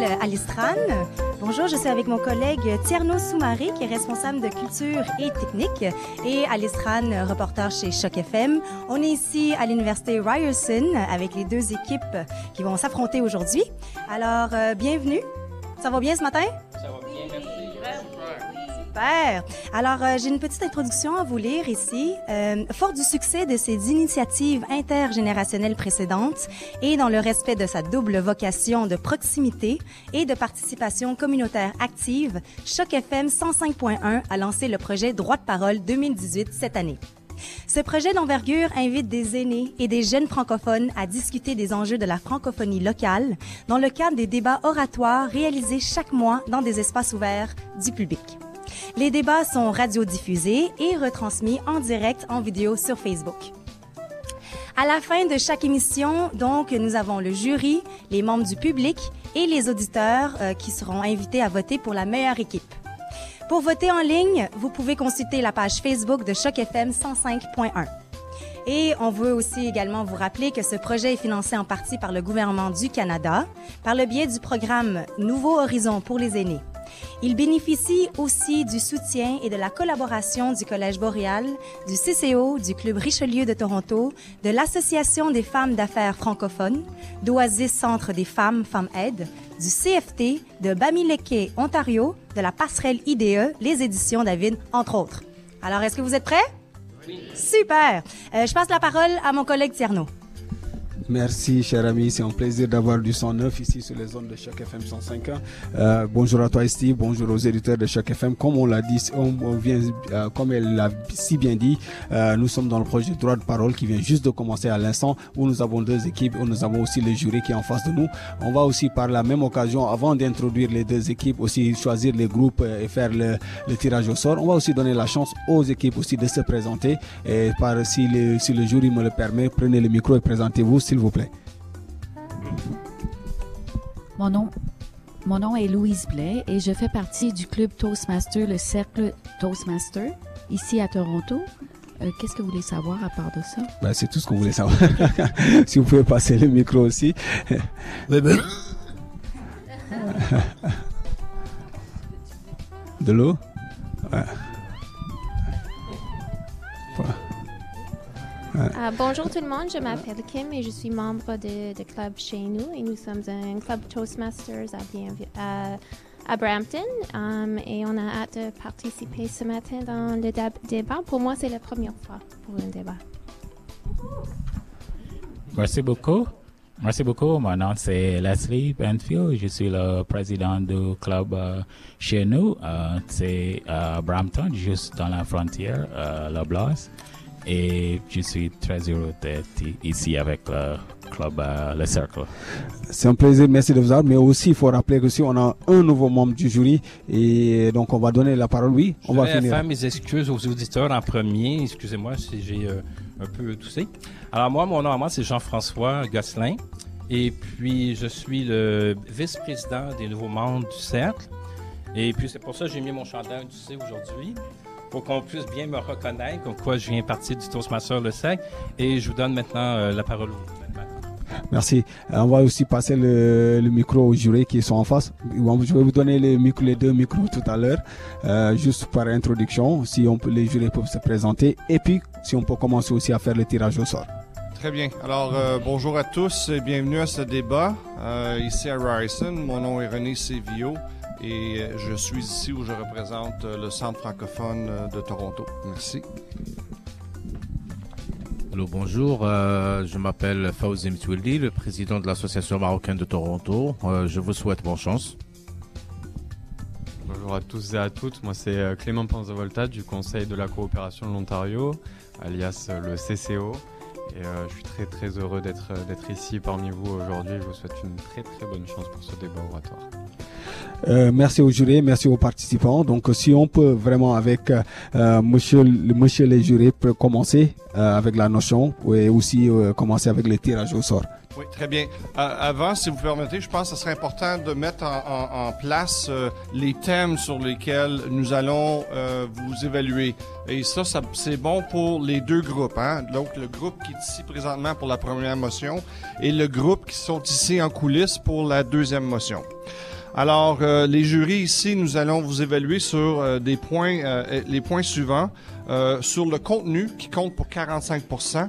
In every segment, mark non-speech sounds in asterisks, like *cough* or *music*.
m'appelle Alice Tran. Bonjour, je suis avec mon collègue Tierno Soumaré, qui est responsable de culture et technique, et Alice Tran, reporter chez Choc FM. On est ici à l'université Ryerson avec les deux équipes qui vont s'affronter aujourd'hui. Alors, euh, bienvenue. Ça va bien ce matin? Alors, euh, j'ai une petite introduction à vous lire ici. Euh, fort du succès de ses initiatives intergénérationnelles précédentes et dans le respect de sa double vocation de proximité et de participation communautaire active, Choc FM 105.1 a lancé le projet Droit de parole 2018 cette année. Ce projet d'envergure invite des aînés et des jeunes francophones à discuter des enjeux de la francophonie locale dans le cadre des débats oratoires réalisés chaque mois dans des espaces ouverts du public. Les débats sont radiodiffusés et retransmis en direct en vidéo sur Facebook. À la fin de chaque émission, donc, nous avons le jury, les membres du public et les auditeurs euh, qui seront invités à voter pour la meilleure équipe. Pour voter en ligne, vous pouvez consulter la page Facebook de Choc FM 105.1. Et on veut aussi également vous rappeler que ce projet est financé en partie par le gouvernement du Canada par le biais du programme Nouveau Horizon pour les aînés. Il bénéficie aussi du soutien et de la collaboration du Collège Boréal, du CCO, du Club Richelieu de Toronto, de l'Association des femmes d'affaires francophones, d'Oasis Centre des femmes, Femmes Aide, du CFT, de Bamileke, Ontario, de la passerelle IDE, les éditions David, entre autres. Alors, est-ce que vous êtes prêts? Oui. Super! Euh, je passe la parole à mon collègue Tierno. Merci, cher ami. C'est un plaisir d'avoir du 109 ici sur les zones de Choc FM 105. Euh, bonjour à toi, Steve. Bonjour aux éditeurs de Choc FM. Comme on l'a dit, on, vient, euh, comme elle l'a si bien dit, euh, nous sommes dans le projet droit de parole qui vient juste de commencer à l'instant où nous avons deux équipes, où nous avons aussi le jury qui est en face de nous. On va aussi par la même occasion, avant d'introduire les deux équipes, aussi choisir les groupes et faire le, tirage au sort. On va aussi donner la chance aux équipes aussi de se présenter. Et par, si le, si le jury me le permet, prenez le micro et présentez-vous, vous plaît. Mon nom, mon nom est Louise Blais et je fais partie du club Toastmaster, le cercle Toastmaster, ici à Toronto. Euh, Qu'est-ce que vous voulez savoir à part de ça? Ben, c'est tout ce qu'on voulait savoir. *laughs* si vous pouvez passer le micro aussi. *laughs* De l'eau? Ouais. Euh, bonjour tout le monde, je m'appelle Kim et je suis membre de, club chez nous et nous sommes un club Toastmasters à, Brampton um, et on a hâte de participer ce matin dans le débat. Pour moi, c'est la première fois pour un débat. Merci beaucoup. Merci beaucoup. Mon nom c'est Leslie Benfield. Je suis le président du club euh, chez nous. Euh, c'est Brampton, juste dans la frontière, la Blas. Et je suis très heureux d'être ici avec le club euh, Le Cercle. C'est un plaisir, merci de vous avoir. Mais aussi, il faut rappeler que si on a un nouveau membre du jury, et donc on va donner la parole. Oui, on va Je vais finir. faire mes excuses aux auditeurs en premier. Excusez-moi si j'ai euh, un peu toussé. Alors moi, mon nom à moi, c'est Jean-François Gosselin. Et puis, je suis le vice-président des nouveaux membres du Cercle. Et puis, c'est pour ça que j'ai mis mon chandail du C aujourd'hui, pour qu'on puisse bien me reconnaître, comme quoi je viens partir du Toastmaster Le Cercle. Et je vous donne maintenant euh, la parole. Merci. Euh, on va aussi passer le, le micro aux jurés qui sont en face. Je vais vous donner les, deux micros tout à l'heure, euh, juste par introduction, si on peut, les jurés peuvent se présenter. Et puis, si on peut commencer aussi à faire le tirage au sort. Très bien. Alors, euh, bonjour à tous et bienvenue à ce débat euh, ici à Ryerson. Mon nom est René Sévillot et euh, je suis ici où je représente euh, le Centre francophone euh, de Toronto. Merci. Allô, bonjour. euh, je m'appelle Fawzi Mtwildi, le président de l'Association marocaine de Toronto. Euh, je vous souhaite bonne chance. Bonjour à tous et à toutes. Moi, c'est Clément Panzavolta du Conseil de la coopération de l'Ontario, alias le CCO. Et euh, je suis très très heureux d'être d'être ici parmi vous aujourd'hui. Je vous souhaite une très très bonne chance pour ce débat oratoire. Euh, merci aux jurés, merci aux participants. Donc, si on peut vraiment avec euh, monsieur, monsieur les jurés commencer avec la notion et aussi commencer avec le tirage au sort. Oui, très bien. avant, si vous permettez, je pense que ce serait important de mettre en, place les thèmes sur lesquels nous allons vous évaluer. Et ça, ça c'est bon pour les deux groupes. Hein? Donc, le groupe qui est ici présentement pour la première motion et le groupe qui sont ici en coulisses pour la deuxième motion. Alors, euh, les jurys ici, nous allons vous évaluer sur euh, des points, euh, les points suivants. sur le contenu qui compte pour 45%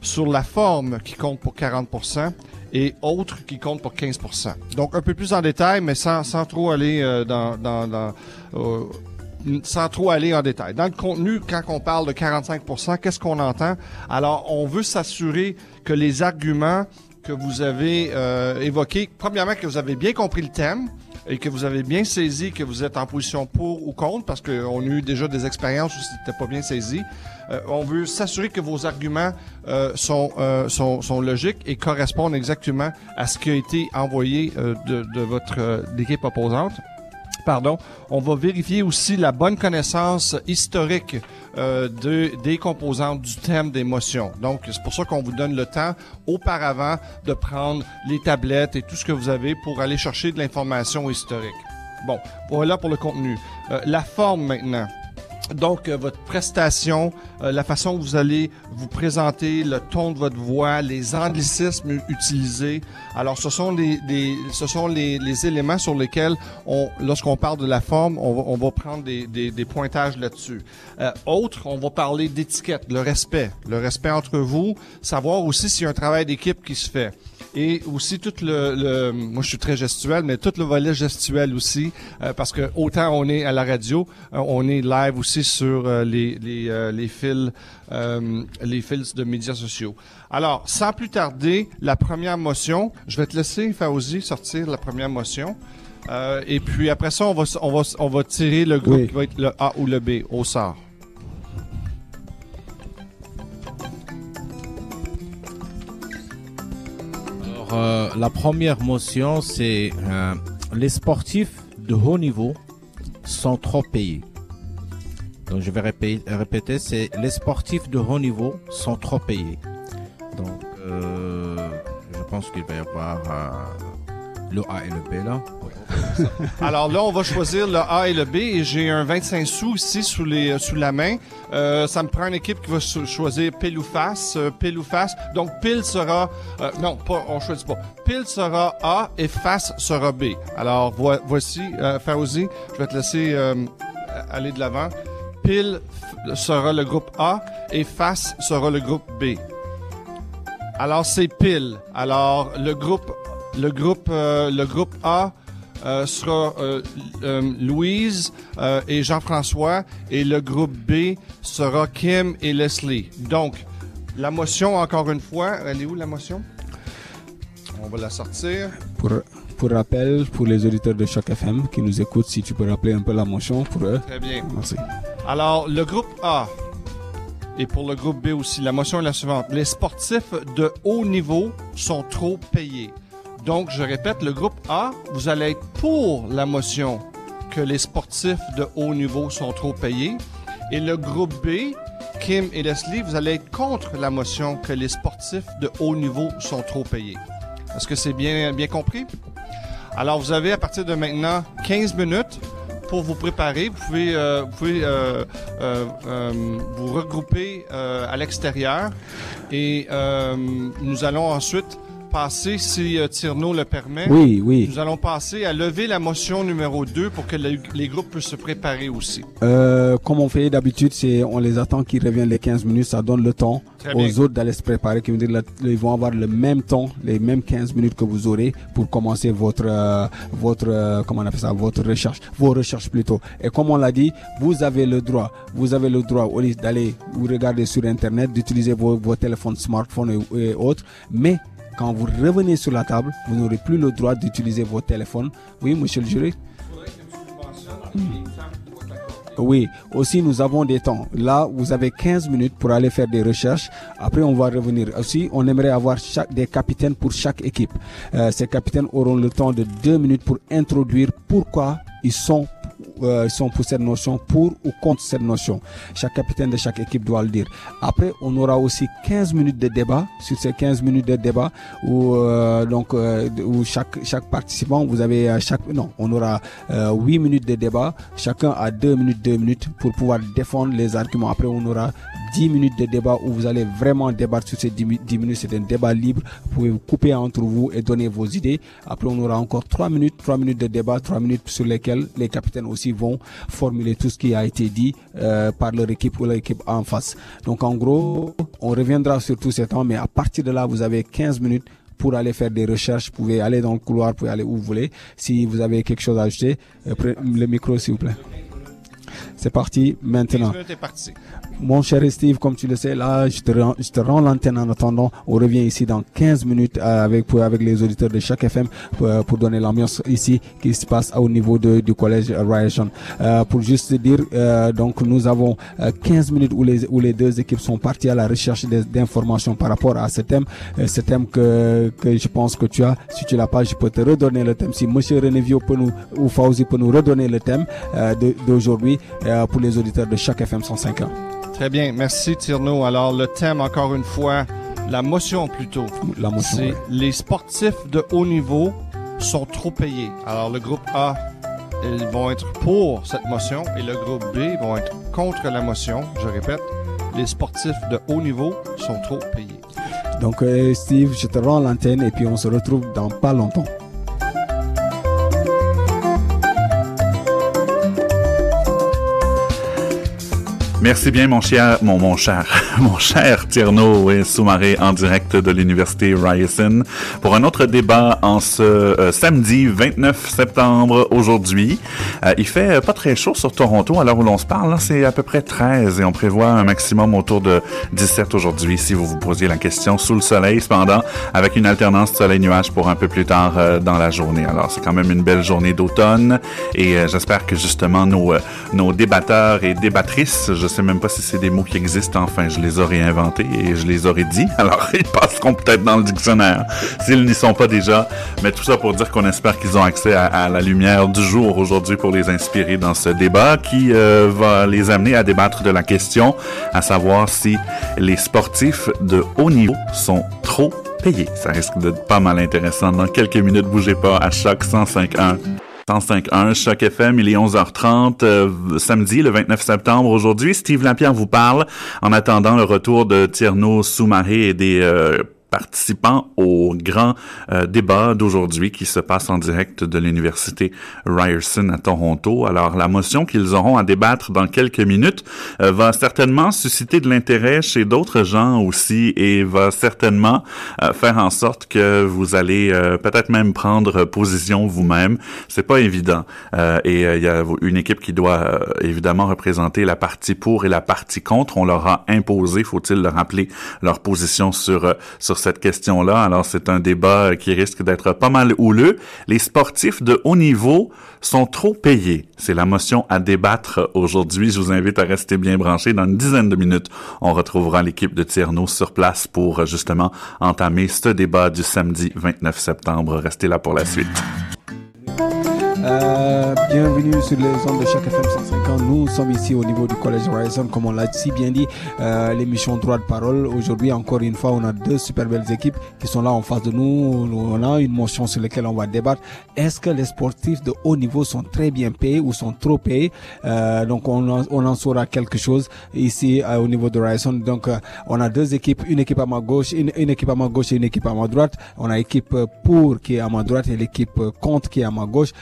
sur la forme qui compte pour 40% et autres qui compte pour 15% Donc, un peu plus en détail, mais sans, sans trop aller dans... dans, dans sans trop aller en détail. Dans le contenu, quand on parle de 45 qu'est-ce qu'on entend? Alors, on veut s'assurer que les arguments que vous avez euh, évoqué. Premièrement, que vous avez bien compris le thème et que vous avez bien saisi que vous êtes en position pour ou contre, parce qu'on a eu déjà des expériences où c'était pas bien saisi. Euh, on veut s'assurer que vos arguments euh, sont, euh, sont, sont, logiques et correspondent exactement à ce qui a été envoyé euh, de, de, votre équipe opposante pardon, on va vérifier aussi la bonne connaissance historique euh, de, des composantes du thème d'émotion. Donc, c'est pour ça qu'on vous donne le temps auparavant de prendre les tablettes et tout ce que vous avez pour aller chercher de l'information historique. Bon, voilà pour le contenu. Euh, la forme maintenant. Donc, euh, votre prestation, euh, la façon que vous allez vous présenter, le ton de votre voix, les anglicismes utilisés. Alors, ce sont les, ce sont les, les, éléments sur lesquels, on, lorsqu'on parle de la forme, on va, on va prendre des, des, des pointages là-dessus. Euh, autre, on va parler d'étiquette, le respect, le respect entre vous, savoir aussi s'il y a un travail d'équipe qui se fait et aussi tout le, le, moi je suis très gestuel, mais tout le volet gestuel aussi, euh, parce que autant on est à la radio, euh, on est live aussi sur euh, les les, les fils les fils de médias sociaux. Alors, sans plus tarder, la première motion, je vais te laisser Fauzi sortir la première motion. et puis après ça, on va, on va, on va tirer le groupe qui va être le A ou le B au sort. Euh, la première motion, c'est euh, les sportifs de haut niveau sont trop payés. Donc je vais répéter, c'est les sportifs de haut niveau sont trop payés. Donc euh, je pense qu'il va y avoir le A et le B là. Alors là, on va choisir le A et le B et j'ai un 25 sous ici sous, les, sous la main. Euh, ça me prend une équipe qui va choisir pile ou face, euh, pile ou face. Donc pile sera, euh, non, pas, on choisit pas. Pile sera A et face sera B. Alors voici, euh, Fauzi, je vais te laisser aller de l'avant. Pile sera le groupe A et face sera le groupe B. Alors c'est pile. Alors le groupe, le groupe, le groupe A euh, sera euh, euh, Louise et Jean-François et le groupe B sera Kim et Leslie. Donc, la motion, encore une fois, elle est où la motion? On va la sortir. Pour, pour rappel, pour les auditeurs de Choc FM qui nous écoutent, si tu peux rappeler un peu la motion pour eux. Très bien. Merci. Alors, le groupe A et pour le groupe B aussi, la motion est la suivante. Les sportifs de haut niveau sont trop payés. Donc, je répète, le groupe A, vous allez être pour la motion que les sportifs de haut niveau sont trop payés. Et le groupe B, Kim et Leslie, vous allez être contre la motion que les sportifs de haut niveau sont trop payés. Est-ce que c'est bien, bien compris? Alors, vous avez à partir de maintenant 15 minutes pour vous préparer. Vous pouvez, euh, euh, euh, vous regrouper à l'extérieur et nous allons ensuite passer, si euh, Tierno le permet, oui, oui. nous allons passer à lever la motion numéro 2 pour que les groupes puissent se préparer aussi. Euh, comme on fait d'habitude, c'est on les attend qu'ils reviennent les 15 minutes, ça donne le temps aux autres d'aller se préparer, qui veut dire ils vont avoir le même temps, les mêmes 15 minutes que vous aurez pour commencer votre euh, votre euh, comment on appelle ça, votre recherche, vos recherches plutôt. Et comme on l'a dit, vous avez le droit, vous avez le droit au d'aller vous regarder sur internet, d'utiliser vos, vos téléphones smartphones et, et autres, mais quand vous revenez sur la table, vous n'aurez plus le droit d'utiliser vos téléphones. Oui, monsieur le jury? Oui, aussi nous avons des temps. Là, vous avez 15 minutes pour aller faire des recherches. Après, on va revenir. Aussi, on aimerait avoir des capitaines pour chaque équipe. Euh, ces capitaines auront le temps de 2 minutes pour introduire pourquoi ils sont euh, sont pour cette notion, pour ou contre cette notion. Chaque capitaine de chaque équipe doit le dire. Après, on aura aussi 15 minutes de débat. Sur ces 15 minutes de débat, où, euh, donc, euh, où chaque, chaque participant, vous avez chaque, non, on aura 8 minutes de débat. Chacun a 2 minutes, 2 minutes pour pouvoir défendre les arguments. Après, on aura 10 minutes de débat où vous allez vraiment débattre sur ces 10, minutes. C'est un débat libre. Vous pouvez vous couper entre vous et donner vos idées. Après, on aura encore 3 minutes, 3 minutes de débat, 3 minutes sur lesquelles les capitaines aussi vont formuler tout ce qui a été dit euh, par leur équipe ou leur équipe en face. Donc, en gros, on reviendra sur tout ce temps, mais à partir de là, vous avez 15 minutes pour aller faire des recherches. Vous pouvez aller dans le couloir, vous pouvez aller où vous voulez. Si vous avez quelque chose à ajouter, euh, le micro, s'il vous plaît. C'est parti maintenant. Mon cher Steve, comme tu le sais, là, je te rends, l'antenne en attendant. On revient ici dans 15 minutes euh, avec, les auditeurs de chaque FM pour, euh, pour donner l'ambiance ici qui se passe au niveau de, du collège Ryerson. Euh, pour juste dire, euh, donc nous avons 15 minutes où les, où les deux équipes sont parties à la recherche d'informations par rapport à ce thème. ce thème que, que je pense que tu as. Si tu l'as pas, je peux te redonner le thème. Si Monsieur René Vio peut nous, ou Fauzi peut nous redonner le thème d'aujourd'hui pour les auditeurs de chaque FM 105 ans. Très bien, merci Tierno. Alors le thème, encore une fois, la motion plutôt. La motion. C'est les sportifs de haut niveau sont trop payés. Alors le groupe A, ils vont être pour cette motion et le groupe B vont être contre la motion. Je répète, les sportifs de haut niveau sont trop payés. Donc euh, Steve, je te rends l'antenne et puis on se retrouve dans pas longtemps. Merci bien, mon cher, mon, mon cher, *laughs* mon cher Tierno et Soumaré en direct de l'Université Ryerson pour un autre débat en ce euh, samedi 29 septembre aujourd'hui. Euh, il fait pas très chaud sur Toronto à l'heure où l'on se parle. C'est à peu près 13 et on prévoit un maximum autour de 17 aujourd'hui si vous vous posiez la question sous le soleil cependant avec une alternance soleil-nuage pour un peu plus tard euh, dans la journée. Alors c'est quand même une belle journée d'automne et j'espère que justement nos, nos débatteurs et débattrices, sais même pas si c'est des mots qui existent. Enfin, je les aurais inventés et je les aurais dit. *laughs* Alors, ils passeront peut-être dans le dictionnaire s'ils n'y sont pas déjà. Mais tout ça pour dire qu'on espère qu'ils ont accès à, la lumière du jour aujourd'hui pour les inspirer dans ce débat qui euh, va les amener à débattre de la question, à savoir si les sportifs de haut niveau sont trop payés. Ça risque d'être pas mal intéressant. Dans quelques minutes, bougez pas à chaque 105.1. 105.1 Choc FM, il est 11h30, euh, samedi le 29 septembre. Aujourd'hui, Steve Lapierre vous parle en attendant le retour de Tierno Soumaré et des euh, participant au grand euh, débat d'aujourd'hui qui se passe en direct de l'université Ryerson à Toronto. Alors la motion qu'ils auront à débattre dans quelques minutes euh, va certainement susciter de l'intérêt chez d'autres gens aussi et va certainement euh, faire en sorte que vous allez peut-être même prendre position vous-même. C'est pas évident et il y a une équipe qui doit évidemment représenter la partie pour et la partie contre. On leur a imposé, faut-il le rappeler, leur position sur sur cette question-là. Alors, c'est un débat qui risque d'être pas mal houleux. Les sportifs de haut niveau sont trop payés. C'est la motion à débattre aujourd'hui. Je vous invite à rester bien branchés. Dans une dizaine de minutes, on retrouvera l'équipe de Tierno sur place pour justement entamer ce débat du samedi 29 septembre. Restez là pour la suite. Euh, bienvenue sur les ondes de chaque FM 150. Nous sommes ici au niveau du Collège Horizon, comme on l'a si bien dit, euh, l'émission Droit de parole. Aujourd'hui, encore une fois, on a deux super belles équipes qui sont là en face de nous. On a une motion sur laquelle on va débattre. Est-ce que les sportifs de haut niveau sont très bien payés ou sont trop payés? Euh, Donc, on en, on en saura quelque chose ici euh, au niveau de Horizon. Donc, euh, on a deux équipes, une équipe à ma gauche, une, une, équipe à ma gauche et une équipe à ma droite. On a l'équipe pour qui est à ma droite et l'équipe contre qui est à ma gauche.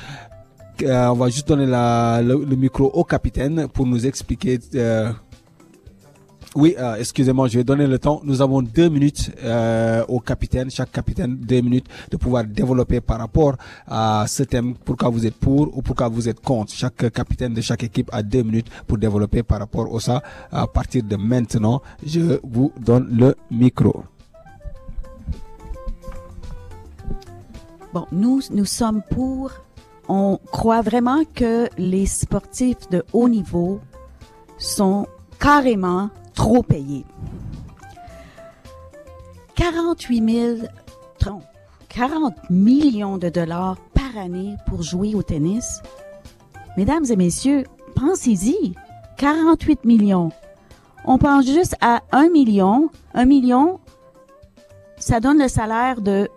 Euh, on va juste donner le, micro au capitaine pour nous expliquer. Euh, oui, euh, excusez-moi, je vais donner le temps. Nous avons deux minutes au capitaine, chaque capitaine deux minutes de pouvoir développer par rapport à ce thème, pourquoi vous êtes pour ou pourquoi vous êtes contre. Chaque capitaine de chaque équipe a deux minutes pour développer par rapport à ça. À partir de maintenant, je vous donne le micro. Bon, nous, nous sommes pour on croit vraiment que les sportifs de haut niveau sont carrément trop payés. 48 000, 40 millions de dollars par année pour jouer au tennis. Mesdames et messieurs, pensez-y. 48 millions. On pense juste à 1 million. 1 million, ça donne le salaire de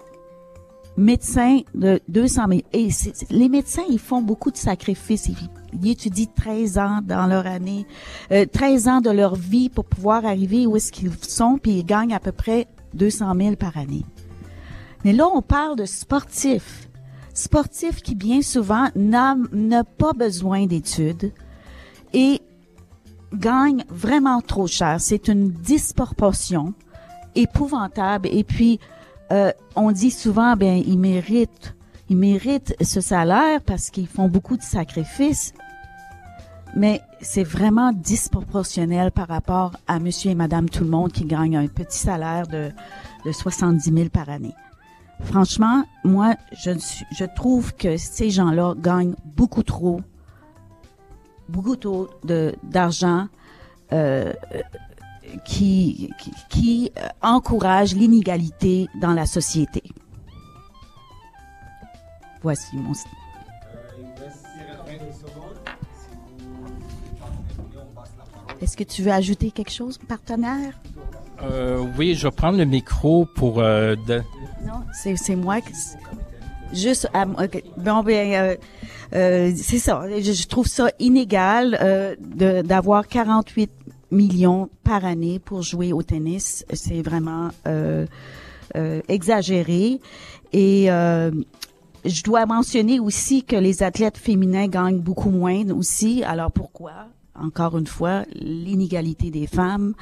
médecin de 200 000. Et les médecins, ils font beaucoup de sacrifices. Ils, étudient 13 ans dans leur année, 13 euh, ans de leur vie pour pouvoir arriver où est-ce qu'ils sont, puis ils gagnent à peu près 200 000 par année. Mais là, on parle de sportifs. Sportifs qui, bien souvent, n'ont pas besoin d'études et gagnent vraiment trop cher. C'est une disproportion épouvantable. Et puis, euh, on dit souvent, ben, ils méritent, ils méritent ce salaire parce qu'ils font beaucoup de sacrifices. Mais c'est vraiment disproportionnel par rapport à monsieur et madame tout le monde qui gagnent un petit salaire de, de 70 000 par année. Franchement, moi, je, je trouve que ces gens-là gagnent beaucoup trop, beaucoup trop d'argent euh, qui, qui, euh, encourage l'inégalité dans la société. Voici mon... Est-ce que tu veux ajouter quelque chose, partenaire? Euh, oui, je vais prendre le micro pour... Euh, non, c'est moi. Qui, juste, bon, ben, c'est ça. Je, trouve ça inégal d'avoir 48 millions par année pour jouer au tennis. C'est vraiment euh, euh, exagéré. Et euh, je dois mentionner aussi que les athlètes féminins gagnent beaucoup moins aussi. Alors pourquoi? Encore une fois, l'inégalité des femmes.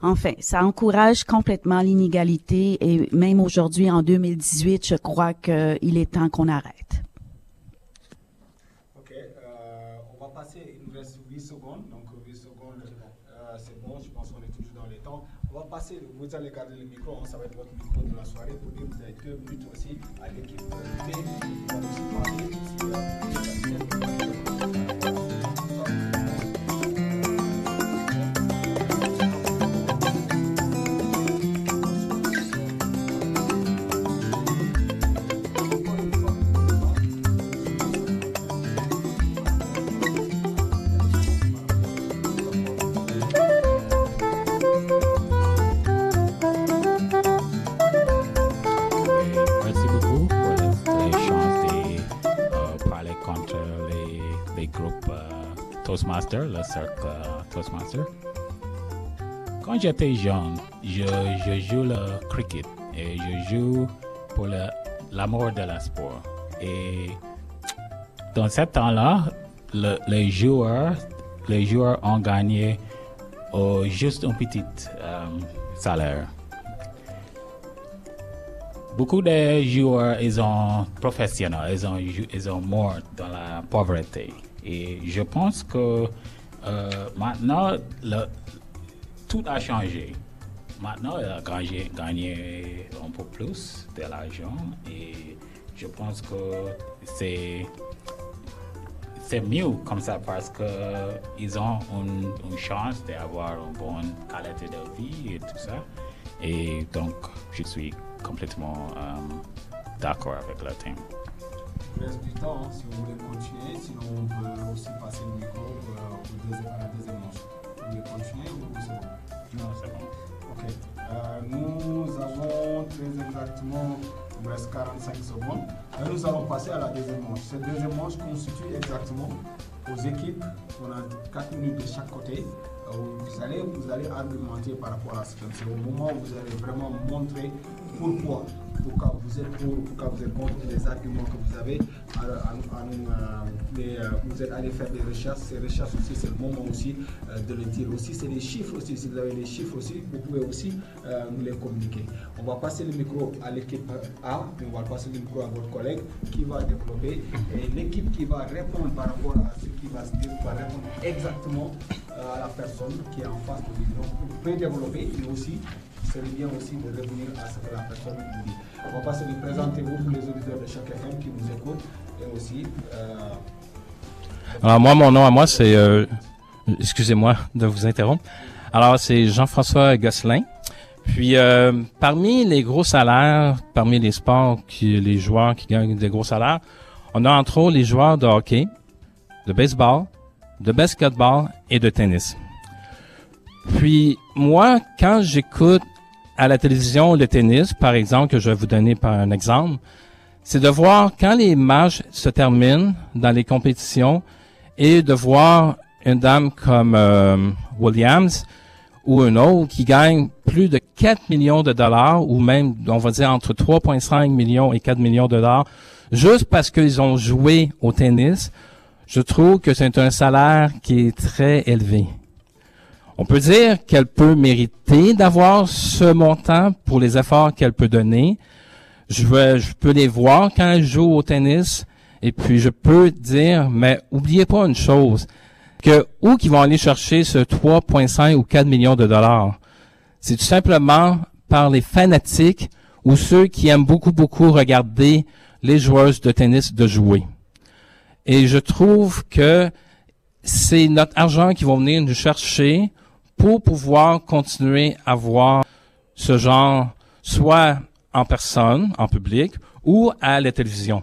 Enfin, ça encourage complètement l'inégalité et même aujourd'hui, en 2018, je crois qu'il est temps qu'on arrête. Vous allez garder le micro, hein, ça va être votre micro de la soirée. Pour dire que vous avez deux minutes aussi à l'équipe le cercle Toastmaster. Quand j'étais jeune, je, je, joue le cricket et je joue pour l'amour de la sport. Et dans ce temps-là, le, les joueurs, les joueurs ont gagné juste un petit euh, salaire. Beaucoup de joueurs, sont professionnels, ils ont, ils ont mort dans la pauvreté. Et je pense que euh, maintenant, tout a changé. Maintenant, il a gagné, un peu plus de l'argent et je pense que c'est c'est mieux comme ça parce qu'ils ont une, une chance d'avoir une bonne qualité de vie et tout ça. Et donc, je suis complètement euh, d'accord avec le thème reste du temps, hein, si vous voulez continuer. Sinon, on peut aussi passer le micro deuxième, à la deuxième manche. Vous voulez continuer ou c'est bon? Non, c'est bon. Ok. Euh, nous avons très exactement, il reste 45 secondes. Et nous allons passer à la deuxième manche. Cette deuxième manche constitue exactement aux équipes. On a 4 minutes de chaque côté. Vous allez, vous allez argumenter par rapport à ce que c'est au moment où vous allez vraiment montrer pourquoi pourquoi vous êtes pour, pourquoi vous êtes contre les arguments que vous avez. Euh, euh, vous êtes allé faire des recherches. Ces recherches aussi, c'est le moment aussi euh, de le dire. Aussi, c'est les chiffres aussi. Si vous avez les chiffres aussi, vous pouvez aussi nous les communiquer. On va passer le micro à l'équipe A, on va passer le micro à votre collègue qui va développer. Et l'équipe qui va répondre par rapport à ce qui va se dire va répondre exactement à la personne qui est en face de lui. Donc, pouvez développer, mais aussi c'est bien aussi de revenir à ce que la personne nous dit. On va passer de présenter vous les auditeurs de chaque FM qui vous écoutent Et aussi, euh, Alors moi, mon nom à moi, c'est... euh, excusez-moi de vous interrompre. Alors, c'est Jean-François Gosselin. Puis, euh, parmi les gros salaires, parmi les sports, qui, les joueurs qui gagnent des gros salaires, on a entre autres les joueurs de hockey, de baseball, de basketball et de tennis. Puis, moi, quand j'écoute à la télévision le tennis, par exemple, que je vais vous donner par un exemple, c'est de voir quand les matchs se terminent dans les compétitions et de voir une dame comme euh, Williams ou un autre qui gagne plus de 4 millions de dollars ou même, on va dire, entre 3,5 millions et 4 millions de dollars juste parce qu'ils ont joué au tennis, je trouve que c'est un salaire qui est très élevé. On peut dire qu'elle peut mériter d'avoir ce montant pour les efforts qu'elle peut donner. Je, veux- je peux les voir quand elle joue au tennis et puis je peux dire, mais oubliez pas une chose, que où qu'ils vont aller chercher ce 3,5 ou 4 millions de dollars, c'est tout simplement par les fanatiques ou ceux qui aiment beaucoup, beaucoup regarder les joueuses de tennis de jouer. Et je trouve que c'est notre argent qui va venir nous chercher pour pouvoir continuer à voir ce genre, soit en personne, en public, ou à la télévision.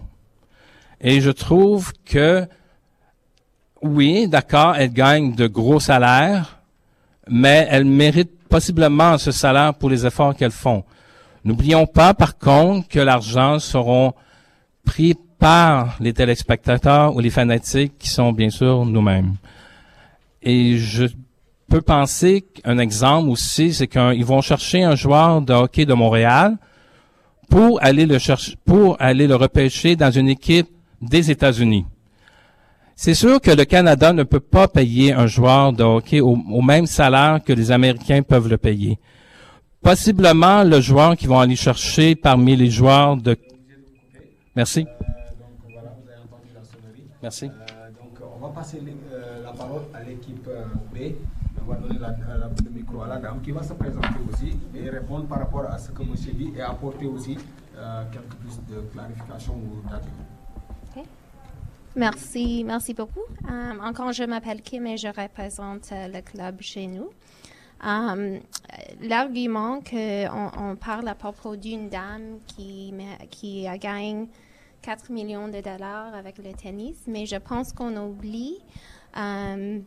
Et je trouve que, oui, d'accord, elle gagne de gros salaires, mais elle mérite possiblement ce salaire pour les efforts qu'elles font. N'oublions pas, par contre, que l'argent seront pris par les téléspectateurs ou les fanatiques qui sont bien sûr nous-mêmes. Et je peux penser qu'un exemple aussi, c'est qu'ils vont chercher un joueur de hockey de Montréal pour aller le chercher, pour aller le repêcher dans une équipe des États-Unis. C'est sûr que le Canada ne peut pas payer un joueur de hockey au, au même salaire que les Américains peuvent le payer. Possiblement le joueur qu'ils vont aller chercher parmi les joueurs de. Merci. donc voilà, vous avez entendu la sonnerie. Merci. Euh, donc, on va passer euh, la parole à l'équipe euh, B. On va donner la- la- le micro à la dame qui va se présenter aussi et répondre par rapport à ce que M. dit et apporter aussi euh, quelques plus de clarification ou d'arguments. Merci, merci beaucoup. Encore, je m'appelle Kim et je représente euh, le club chez nous. L'argument qu'on on parle à propos d'une dame qui, qui a gagné 4 millions de dollars avec le tennis, mais je pense qu'on oublie euh,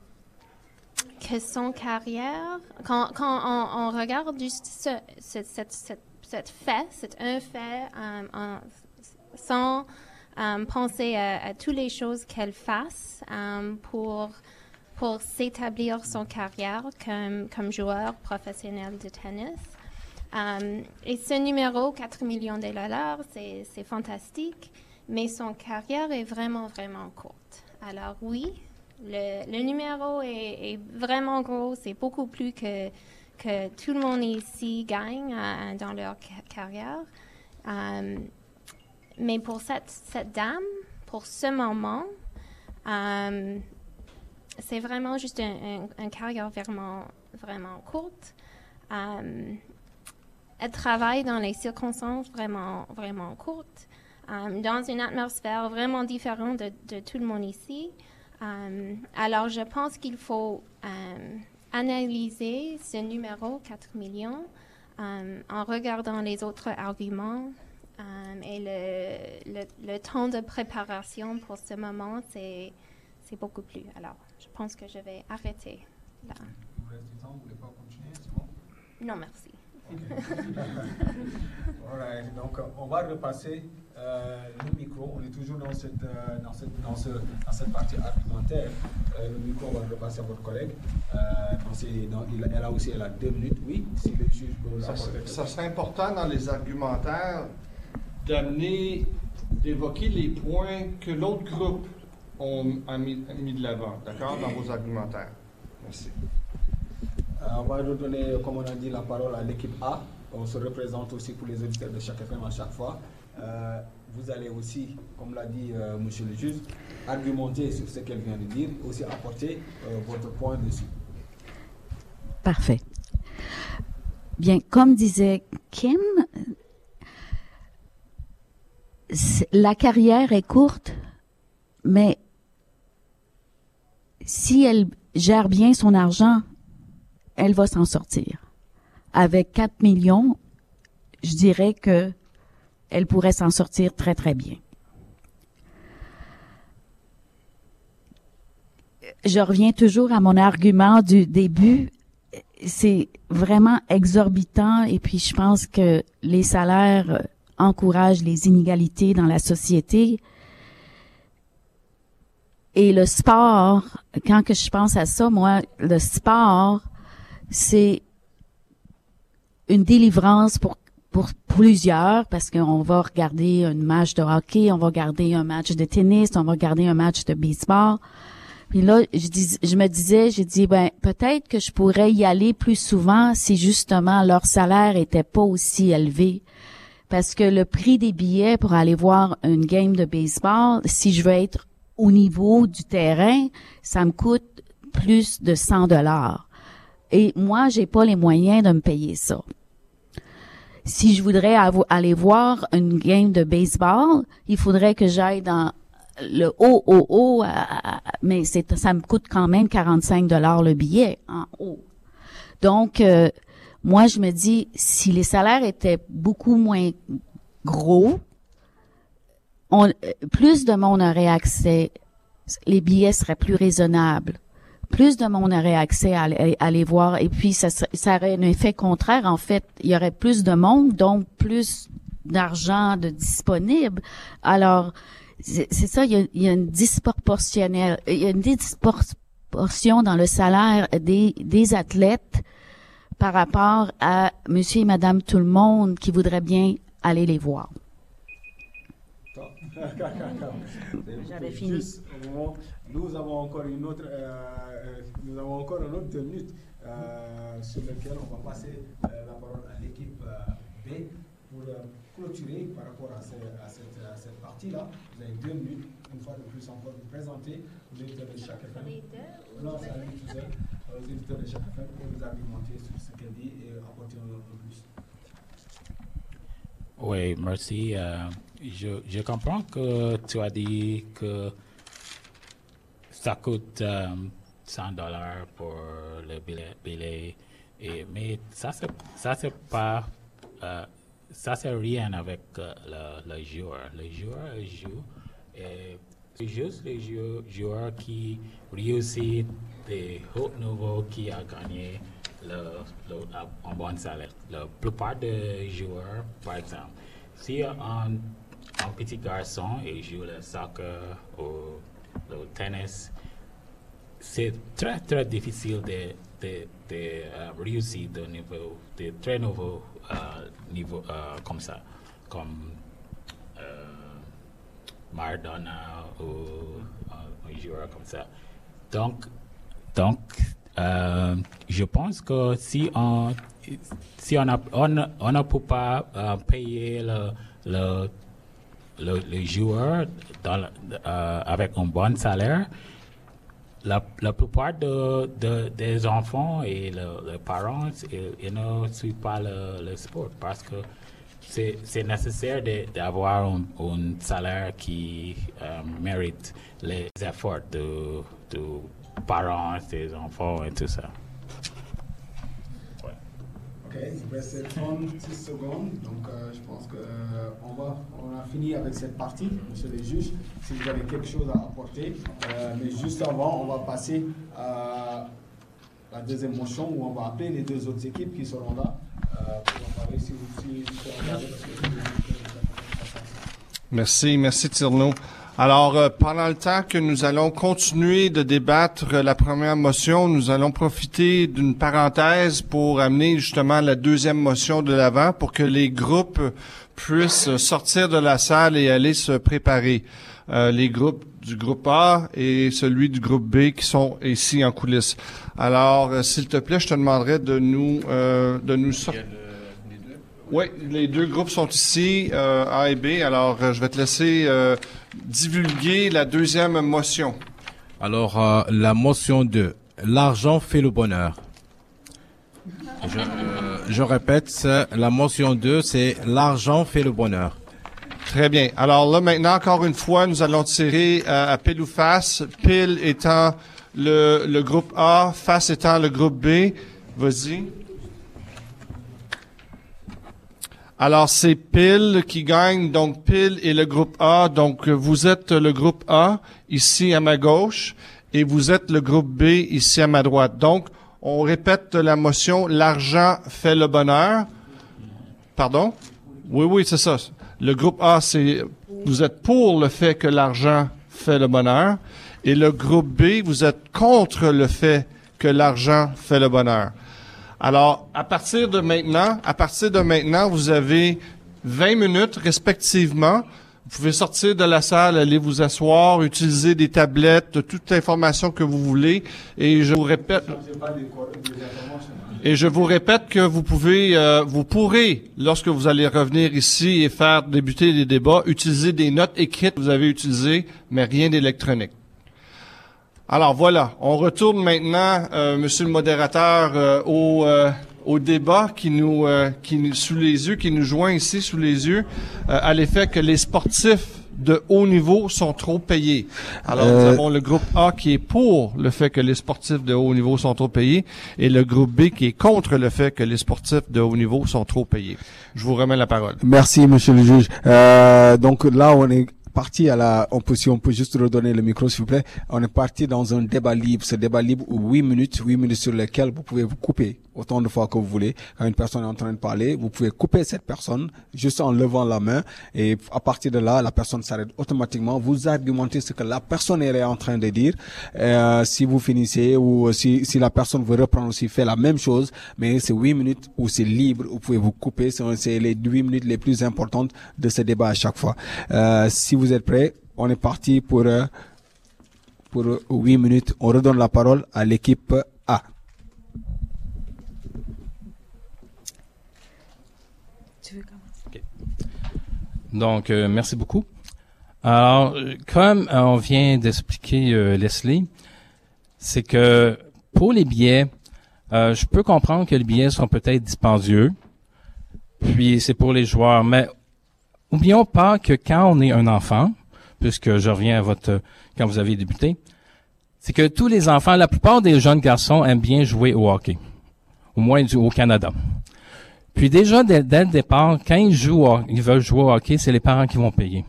que son carrière, quand, on, regarde juste ce, ce- cette, cette, fait, c'est un fait, euh, sans euh, penser à, toutes les choses qu'elle fasse pour, pour s'établir son carrière comme, comme joueur professionnel de tennis. Euh, et ce numéro, 4 millions de dollars, c'est fantastique, mais son carrière est vraiment, vraiment courte. Alors oui, le, numéro est, vraiment gros, c'est beaucoup plus que, que tout le monde ici gagne euh, dans leur ca- carrière. Euh, mais pour cette, dame, pour ce moment, c'est vraiment juste un, un- une carrière vraiment, vraiment courte. Elle travaille dans les circonstances vraiment, vraiment courtes, euh, dans une atmosphère vraiment différente de, de tout le monde ici. Euh, alors, je pense qu'il faut euh, analyser ce numéro 4 millions en regardant les autres arguments et le, le, le temps de préparation pour ce moment, c'est c'est beaucoup plus. Alors, je pense que je vais arrêter là. Vous reste du temps, vous voulez pas continuer, c'est bon? Non, merci. Donc on va repasser euh, le micro. On est toujours dans cette, euh, dans cette, dans ce, dans cette partie argumentaire. Euh, le micro, on va le repasser à votre collègue. Euh, dans- il- elle a aussi elle a deux minutes, oui, si le juge peut Ça, ça serait important dans les argumentaires d'amener, d'évoquer les points que l'autre groupe ont a mis, a mis de l'avant, d'accord, dans vos argumentaires. Merci. Euh, on va redonner, comme on a dit, la parole à l'équipe A. On se représente aussi pour les auditeurs de chaque FM à chaque fois. Euh, vous allez aussi, comme l'a dit euh, Monsieur le juge, argumenter sur ce qu'elle vient de dire, aussi apporter euh, votre point dessus. Parfait. Bien, comme disait Kim, la carrière est courte, Mais si elle gère bien son argent, elle va s'en sortir. Avec 4 millions, je dirais que elle pourrait s'en sortir très très bien. Je reviens toujours à mon argument du début. C'est vraiment exorbitant et puis je pense que les salaires encouragent les inégalités dans la société. Et le sport, quand que je pense à ça, moi, le sport, c'est une délivrance pour pour plusieurs parce qu'on va regarder un match de hockey, on va regarder un match de tennis, on va regarder un match de baseball. Puis là, je, dis, je me disais, j'ai dit, ben peut-être que je pourrais y aller plus souvent si justement leur salaire était pas aussi élevé. Parce que le prix des billets pour aller voir une game de baseball, si je veux être au niveau du terrain, ça me coûte plus de 100 dollars. Et moi, j'ai pas les moyens de me payer ça. Si je voudrais aller voir une game de baseball, il faudrait que j'aille dans le haut, haut, haut, mais c'est, ça me coûte quand même 45 dollars le billet en haut. Donc, euh, moi, je me dis, si les salaires étaient beaucoup moins gros, on, plus de monde aurait accès, les billets seraient plus raisonnables plus de monde aurait accès à, à, les voir. Et puis ça, ça aurait un effet contraire. En fait il y aurait plus de monde donc plus d'argent de disponible. Alors c'est ça il y, a, il y a une disproportionnelle il y a une disproportion dans le salaire des, des athlètes par rapport à monsieur et madame tout le monde qui voudrait bien aller les voir. J'avais fini nous avons encore une autre, euh, euh, nous avons encore une autre minute euh, sur laquelle on va passer la parole à l'équipe B pour clôturer par rapport à, cette, partie-là. Vous avez deux minutes, une fois de plus encore, vous présenter aux éditeurs de chaque FM. Non, c'est à aux éditeurs de chaque FM pour vous argumenter sur ce qu'elle dit et apporter un peu plus. Oui, merci. je, je comprends que tu as dit que ça coûte 100 euh, dollars pour le billet, et, mais ça c'est ça c'est pas euh, ça c'est rien avec euh, le, le, joueur. Le joueur joue c'est juste les joueurs, qui réussissent des hauts niveaux qui a gagné le, le, un bon salaire. La plupart des joueurs, par exemple, si un, un petit garçon il joue le soccer ou le tennis, c'est très très difficile de, de, de uh, réussir de niveau, de très nouveau uh, niveau uh, comme ça, comme Maradona ou un joueur comme ça. Donc, donc euh, je pense que si on si on, a, on, on ne peut pas payer le, le, le, joueur avec un bon salaire, la, la plupart de, de, des enfants et les parents ne suivent pas le, le sport parce que c'est nécessaire d'avoir un, un, salaire qui euh, mérite les efforts de, de parents, des enfants et tout ça. Ok, il reste 36 secondes, donc euh, je pense qu'on euh, on a fini avec cette partie, monsieur les juges. Si vous avez quelque chose à apporter, euh, mais juste avant, on va passer à la deuxième motion où on va appeler les deux autres équipes qui seront là pour parler Merci, merci Tierno. Alors, euh, pendant le temps que nous allons continuer de débattre la première motion, nous allons profiter d'une parenthèse pour amener justement la deuxième motion de l'avant pour que les groupes puissent sortir de la salle et aller se préparer. Euh, les groupes du groupe A et celui du groupe B qui sont ici en coulisses. Alors, euh, s'il te plaît, je te demanderai de nous de nous sortir. Oui, les deux groupes sont ici, A et B. Alors, je vais te laisser divulguer la deuxième motion. Alors, euh, la motion 2. L'argent fait le bonheur. Je, euh, répète, la motion 2, c'est l'argent fait le bonheur. Très bien. Alors là, maintenant, encore une fois, nous allons tirer euh, à pile ou face. Pile étant le, le groupe A, face étant le groupe B. Vas-y. Alors, c'est Pile qui gagne. Donc, Pile est le groupe A. Donc, vous êtes le groupe A, ici à ma gauche, et vous êtes le groupe B, ici à ma droite. Donc, on répète la motion, l'argent fait le bonheur. Pardon? Oui, oui, c'est ça. Le groupe A, c'est, vous êtes pour le fait que l'argent fait le bonheur. Et le groupe B, vous êtes contre le fait que l'argent fait le bonheur. Alors, à partir de maintenant, à partir de maintenant, vous avez 20 minutes respectivement. Vous pouvez sortir de la salle, aller vous asseoir, utiliser des tablettes, toute l'information que vous voulez. Et je vous répète. Et je vous répète que vous pouvez, euh, vous pourrez, lorsque vous allez revenir ici et faire débuter les débats, utiliser des notes écrites que vous avez utilisées, mais rien d'électronique. Alors voilà, on retourne maintenant, euh, Monsieur le modérateur, euh, au, euh, au débat qui nous, euh, qui nous, sous les yeux, qui nous joint ici sous les yeux, euh, à l'effet que les sportifs de haut niveau sont trop payés. Alors nous avons le groupe A qui est pour le fait que les sportifs de haut niveau sont trop payés et le groupe B qui est contre le fait que les sportifs de haut niveau sont trop payés. Je vous remets la parole. Merci, monsieur le juge. Euh, donc là, on est parti à la, on peut, si on peut juste redonner le micro, s'il vous plaît. On est parti dans un débat libre. Ce débat libre, huit minutes, huit minutes sur lesquelles vous pouvez vous couper autant de fois que vous voulez. Quand une personne est en train de parler, vous pouvez couper cette personne juste en levant la main et à partir de là, la personne s'arrête automatiquement. Vous argumentez ce que la personne est en train de dire. Euh, si vous finissez ou si, si la personne veut reprendre aussi, fait la même chose, mais c'est huit minutes où c'est libre, vous pouvez vous couper. C'est les huit minutes les plus importantes de ce débat à chaque fois. Euh, si vous êtes prêts, on est parti pour euh, pour euh, huit minutes. On redonne la parole à l'équipe A. Tu veux commencer? Donc, euh, merci beaucoup. Alors, euh, comme euh, on vient d'expliquer euh, Leslie, c'est que pour les billets, je peux comprendre que les billets sont peut-être dispendieux, puis c'est pour les joueurs, mais oublions pas que quand on est un enfant, puisque je reviens à votre quand vous avez débuté, c'est que tous les enfants, la plupart des jeunes garçons aiment bien jouer au hockey, au moins du, au Canada. Puis déjà, dès, le départ, quand ils jouent, ils veulent jouer au hockey, c'est les parents qui vont payer.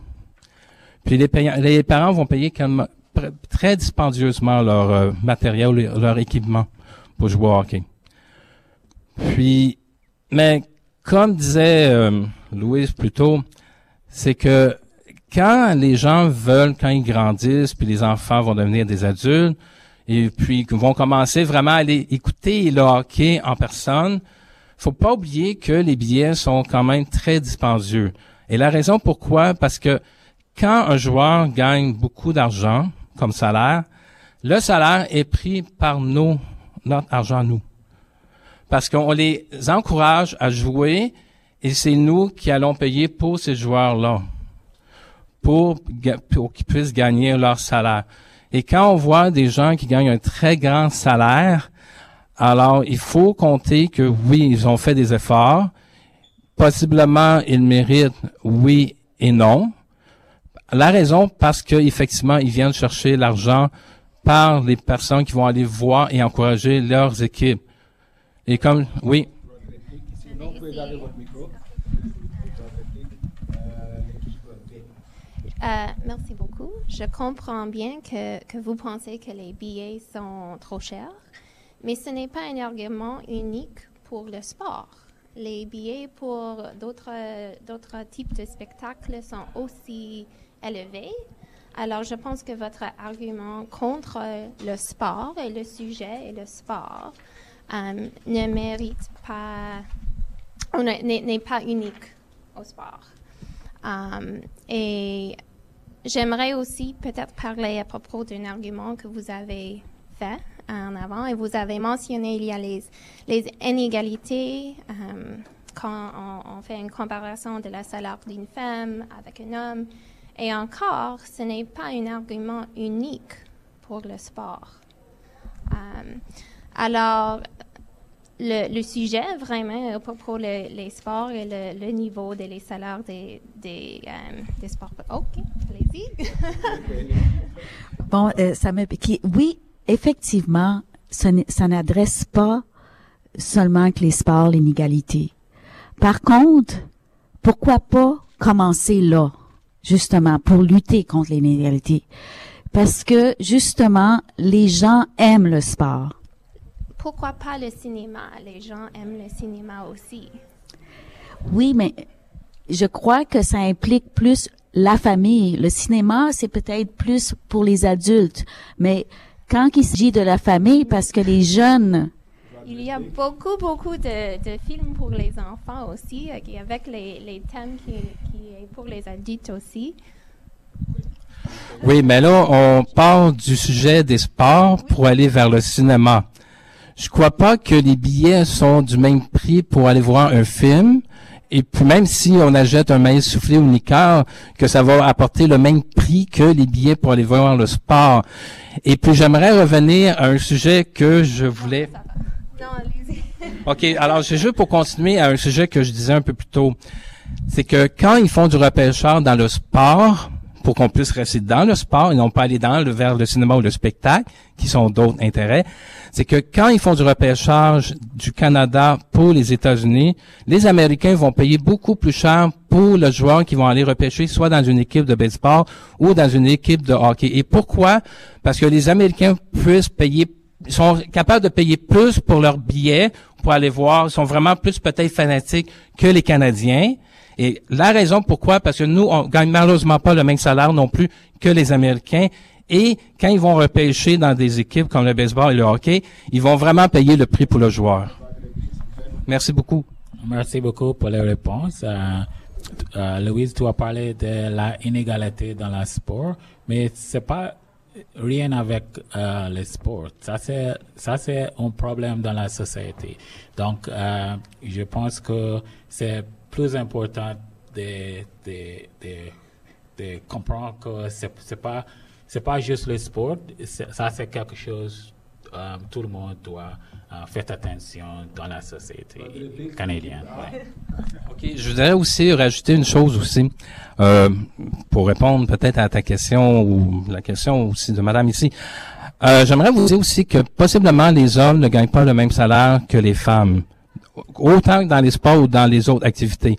Puis les, les parents vont payer pr- très dispendieusement leur euh, matériel, leur, équipement pour jouer au hockey. Puis, mais comme disait euh, Louise plus tôt, c'est que quand les gens veulent, quand ils grandissent, puis les enfants vont devenir des adultes, et puis vont commencer vraiment à aller écouter le hockey en personne, faut pas oublier que les billets sont quand même très dispendieux. Et la raison pourquoi, parce que quand un joueur gagne beaucoup d'argent comme salaire, le salaire est pris par nos, notre argent nous. Parce qu'on les encourage à jouer et c'est nous qui allons payer pour ces joueurs-là, pour, pour qu'ils puissent gagner leur salaire. Et quand on voit des gens qui gagnent un très grand salaire, alors il faut compter que oui, ils ont fait des efforts. Possiblement, ils méritent oui et non. La raison, parce que effectivement, ils viennent chercher l'argent par les personnes qui vont aller voir et encourager leurs équipes. Et comme, oui, Euh, merci beaucoup. Je comprends bien que, que vous pensez que les billets sont trop chers, mais ce n'est pas un argument unique pour le sport. Les billets pour d'autres types de spectacles sont aussi élevés. Alors, je pense que votre argument contre le sport et le sujet et le sport euh, ne mérite pas, n'est pas unique au sport. Um, et j'aimerais aussi peut-être parler à propos d'un argument que vous avez fait en avant et vous avez mentionné il y a les, inégalités um, quand on, fait une comparaison de la salaire d'une femme avec un homme. Et encore, ce n'est pas un argument unique pour le sport. Um, alors, le, sujet vraiment euh, pour, pour les sports et le, niveau des salaires des, des, euh, sports. OK, allez-y. bon, euh, ça me... oui, effectivement, ça, n'adresse pas seulement que les sports, l'inégalité. Par contre, pourquoi pas commencer là, justement, pour lutter contre l'inégalité? Parce que, justement, les gens aiment le sport pourquoi pas le cinéma? Les gens aiment le cinéma aussi. Oui, mais je crois que ça implique plus la famille. Le cinéma, c'est peut-être plus pour les adultes, mais quand il s'agit de la famille, parce que les jeunes... Il y a beaucoup, beaucoup de, films pour les enfants aussi, avec les, thèmes qui, qui est pour les adultes aussi. Oui, mais là, on part du sujet des sports pour aller vers le cinéma. Je crois pas que les billets sont du même prix pour aller voir un film. Et puis même si on achète un maïs soufflé ou une liqueur, que ça va apporter le même prix que les billets pour aller voir le sport. Et puis j'aimerais revenir à un sujet que je voulais. *laughs* OK, alors c'est juste pour continuer à un sujet que je disais un peu plus tôt. C'est que quand ils font du repêcheur dans le sport, pour qu'on puisse rester dans le sport et non pas aller dans le vers le cinéma ou le spectacle, qui sont d'autres intérêts, c'est que quand ils font du repêchage du Canada pour les États-Unis, les Américains vont payer beaucoup plus cher pour le joueur qui vont aller repêcher soit dans une équipe de baseball ou dans une équipe de hockey. Et pourquoi? Parce que les Américains puissent payer sont capables de payer plus pour leurs billets pour aller voir, sont vraiment plus peut-être fanatiques que les Canadiens. Et la raison pourquoi, parce que nous, on gagne malheureusement pas le même salaire non plus que les Américains. Et quand ils vont repêcher dans des équipes comme le baseball et le hockey, ils vont vraiment payer le prix pour le joueur. Merci beaucoup. Merci beaucoup pour les réponses. Euh, euh, Louise, tu as parlé de la inégalité dans le sport, mais c'est pas rien avec euh, le sport. Ça c'est ça c'est un problème dans la société. Donc, euh, je pense que c'est plus important de, de, de, comprendre que c'est, c'est pas pas juste le sport, ça c'est quelque chose euh, tout le monde doit euh, faire attention dans la société canadienne. *laughs* Ok, je voudrais aussi rajouter une chose aussi euh, pour répondre peut-être à ta question ou la question aussi de Madame ici. Euh, j'aimerais vous dire aussi que possiblement les hommes ne gagnent pas le même salaire que les femmes autant que dans les sports ou dans les autres activités.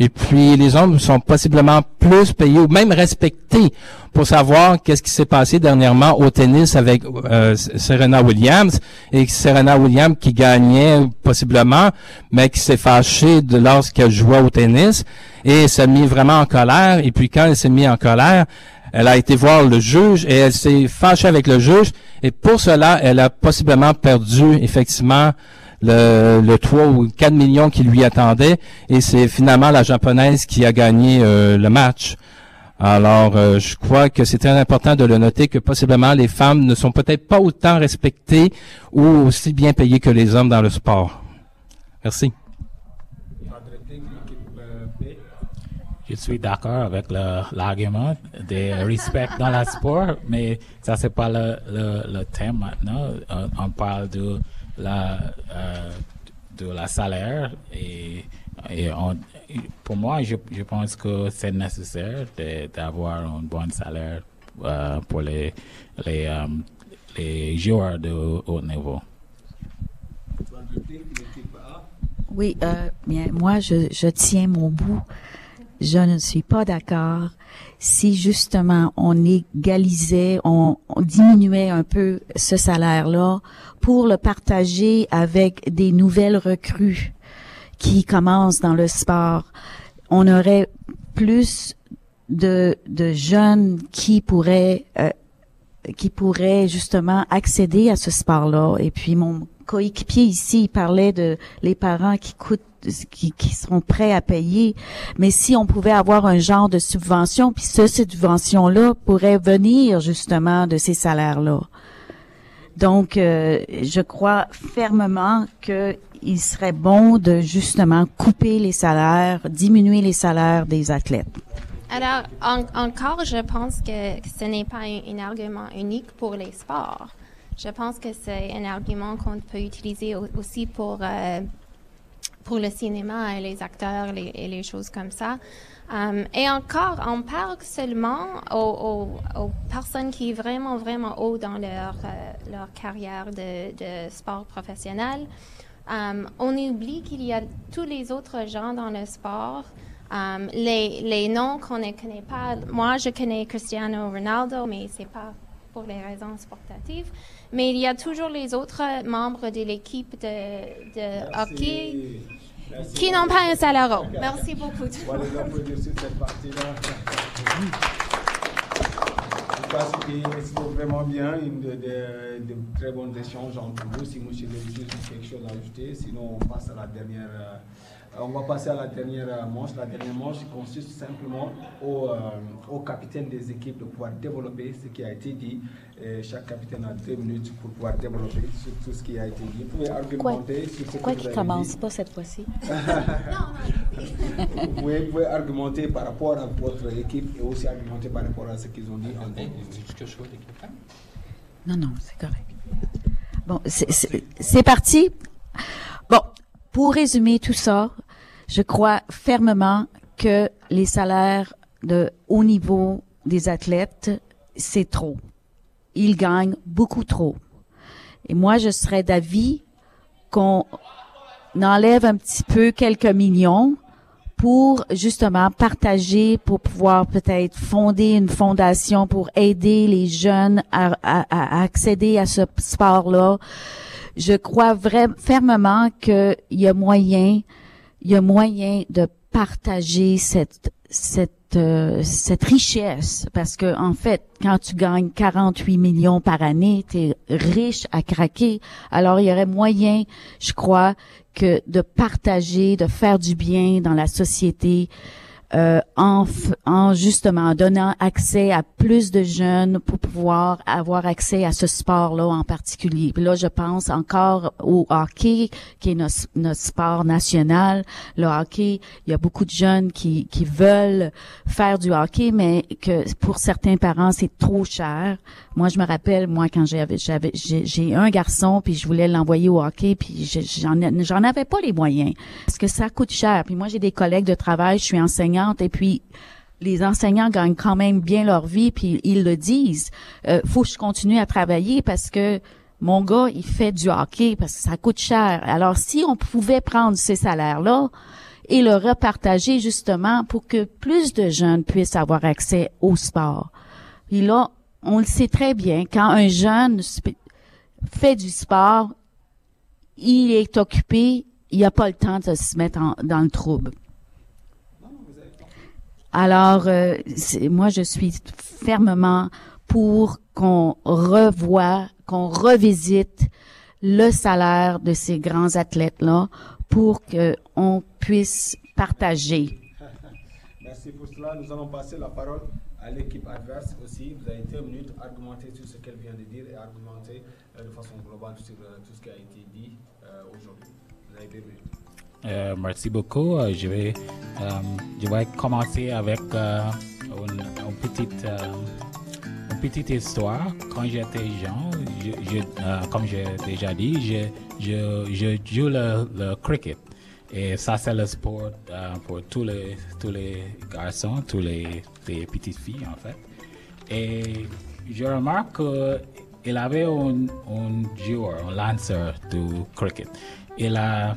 Et puis les hommes sont possiblement plus payés ou même respectés pour savoir qu'est-ce qui s'est passé dernièrement au tennis avec euh, Serena Williams et Serena Williams qui gagnait possiblement, mais qui s'est fâchée de lorsqu'elle jouait au tennis et s'est mis vraiment en colère. Et puis quand elle s'est mise en colère, elle a été voir le juge et elle s'est fâchée avec le juge et pour cela, elle a possiblement perdu effectivement le, le 3 ou 4 millions qui lui attendaient et c'est finalement la japonaise qui a gagné euh, le match. Alors, euh, je crois que c'est très important de le noter que possiblement les femmes ne sont peut-être pas autant respectées ou aussi bien payées que les hommes dans le sport. Merci. Je suis d'accord avec l'argument de respect dans le sport, mais ça c'est pas le, le, le thème maintenant. On parle de la, euh, de la salaire et, et pour moi, je, je pense que c'est nécessaire d'avoir un bon salaire euh, pour les, les, euh, les joueurs de haut niveau. Oui, bien, moi, je, je tiens mon bout. Je ne suis pas d'accord si justement on égalisait, on, diminuait un peu ce salaire-là pour le partager avec des nouvelles recrues qui commencent dans le sport. On aurait plus de, de jeunes qui pourraient euh, qui pourraient justement accéder à ce sport-là. Et puis mon coéquipier ici il parlait de les parents qui coûtent qui, qui sont prêts à payer. Mais si on pouvait avoir un genre de subvention, puis ce subvention-là pourrait venir justement de ces salaires-là. Donc, euh, je crois fermement qu'il serait bon de justement couper les salaires, diminuer les salaires des athlètes. Alors, encore, je pense que ce n'est pas un, argument unique pour les sports. Je pense que c'est un argument qu'on peut utiliser aussi pour, pour le cinéma et les acteurs et les choses comme ça. Um, et encore, on parle seulement aux, personnes qui sont vraiment, vraiment haut dans leur, euh, leur carrière de, de, sport professionnel. On oublie qu'il y a tous les autres gens dans le sport. Les, les, noms qu'on ne connaît pas. Moi, je connais Cristiano Ronaldo, mais c'est pas pour les raisons sportives. Mais il y a toujours les autres membres de l'équipe de, de hockey qui n'ont pas un salaire. Merci beaucoup. On va les applaudir sur cette partie-là. Je pense que c'est vraiment bien, une de, de, de, très bons échanges entre vous. Si M. Levier a quelque chose à ajouter, sinon on passe à la dernière. Euh, euh, on va passer à la dernière euh, manche. La dernière manche consiste simplement au, euh, au, capitaine des équipes de pouvoir développer ce qui a été dit. Et chaque capitaine a deux minutes pour pouvoir développer sur tout ce qui a été dit. Vous pouvez argumenter sur ce Pourquoi qu'il ne commence? pas cette fois-ci *laughs* vous, pouvez, vous, pouvez, argumenter par rapport à votre équipe et aussi argumenter par rapport à ce qu'ils ont dit en. Non, non, c'est correct. Bon, c'est parti. Bon, pour résumer tout ça, je crois fermement que les salaires de haut niveau des athlètes, c'est trop. Ils gagnent beaucoup trop. Et moi, je serais d'avis qu'on enlève un petit peu quelques millions pour justement partager, pour pouvoir peut-être fonder une fondation pour aider les jeunes à, à accéder à ce sport-là. Je crois vraiment fermement qu'il y a moyen il y a moyen de partager cette cette euh, cette richesse. Parce que en fait quand tu gagnes 48 millions par année tu es riche à craquer. Alors il y aurait moyen je crois que de partager de faire du bien dans la société euh, en, en justement donnant accès à plus de jeunes pour pouvoir avoir accès à ce sport-là en particulier. Là, je pense encore au hockey, qui est notre, notre, sport national. Le hockey, il y a beaucoup de jeunes qui, qui veulent faire du hockey, mais que pour certains parents, c'est trop cher. Moi, je me rappelle, moi, quand j'avais, j'avais, j'ai un garçon, puis je voulais l'envoyer au hockey, puis j'en, j'en avais pas les moyens parce que ça coûte cher. Puis moi, j'ai des collègues de travail, je suis enseignante et puis les enseignants gagnent quand même bien leur vie puis ils le disent. Euh, faut que je continue à travailler parce que mon gars, il fait du hockey parce que ça coûte cher. Alors si on pouvait prendre ces salaires-là et le repartager justement pour que plus de jeunes puissent avoir accès au sport. Puis là, on le sait très bien, quand un jeune fait du sport, il est occupé, il n'a pas le temps de se mettre dans le trouble. Alors, euh, moi, je suis fermement pour qu'on revoie, qu'on revisite le salaire de ces grands athlètes-là pour qu'on puisse partager. *laughs* Merci pour cela. Nous allons passer la parole à l'équipe adverse aussi. Vous avez deux minutes argumenter sur ce qu'elle vient de dire et argumenter euh, de façon globale sur euh, tout ce qui a été dit aujourd'hui. Vous avez deux minutes. Euh, merci beaucoup. Euh, je, vais, euh, je vais commencer avec une, petite, une petite histoire. Quand j'étais jeune, je, je, comme j'ai déjà dit, je, joue le, cricket. Et ça, c'est le sport pour tous les, tous les garçons, tous les, petites filles, en fait. Et je remarque qu'il avait un, un joueur, un lanceur de cricket. Il a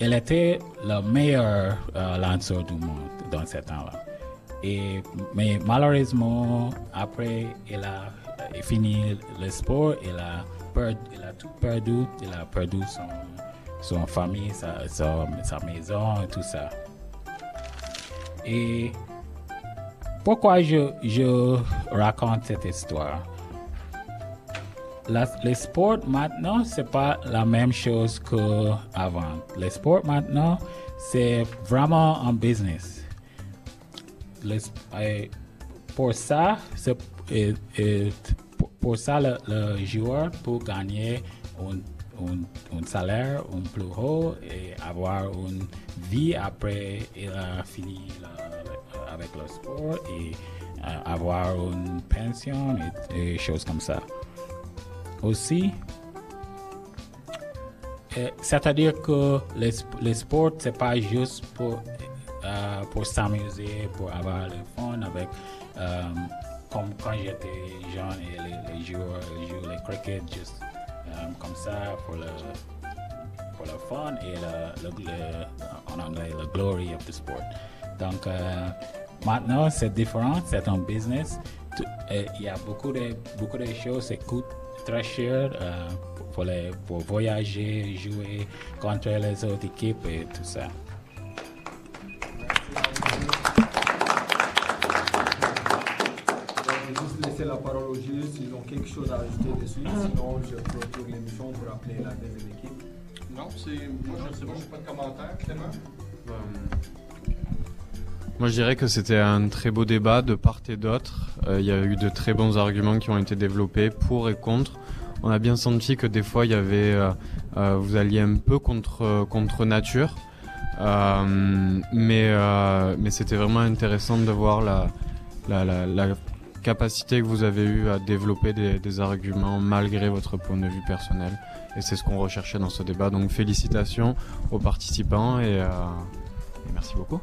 elle était le meilleur euh, lanceur du monde dans ce temps-là. Mais malheureusement, après, elle a, fini le sport, elle a, perdu, elle a tout perdu, elle a perdu son, son famille, sa, sa, maison, tout ça. Et pourquoi je, je raconte cette histoire? la, les sports maintenant, c'est pas la même chose qu'avant. Les sports maintenant, c'est vraiment un business. Les, pour ça, et, et, pour ça, le, joueur peut gagner un, salaire un plus haut et avoir une vie après il a fini avec le sport et euh, avoir une pension et, choses comme ça. aussi, c'est-à-dire que les, les sports, c'est pas juste pour, euh, pour s'amuser, pour avoir le fun avec, euh, comme quand j'étais jeune et les, les joueurs les cricket juste euh, comme ça pour le, pour le fun et le, le, le, en anglais, le glory of the sport. Donc, maintenant, c'est différent, c'est un business. Il y a beaucoup de, beaucoup de choses qui coûtent très cher pour, les, pour voyager, jouer contre les autres équipes et tout ça. Laisser la parole aux juges s'ils ont quelque chose à ajouter dessus. Sinon, je clôture l'émission pour appeler la deuxième équipe. Non, c'est. Moi, je sais pas, j'ai pas de commentaire, Clément. Moi, je dirais que c'était un très beau débat de part et d'autre. Euh, il y a eu de très bons arguments qui ont été développés pour et contre. On a bien senti que des fois, il y avait, euh, euh, vous alliez un peu contre contre nature, mais mais c'était vraiment intéressant de voir la la, la, la capacité que vous avez eue à développer des, arguments malgré votre point de vue personnel. Et c'est ce qu'on recherchait dans ce débat. Donc félicitations aux participants et, et merci beaucoup.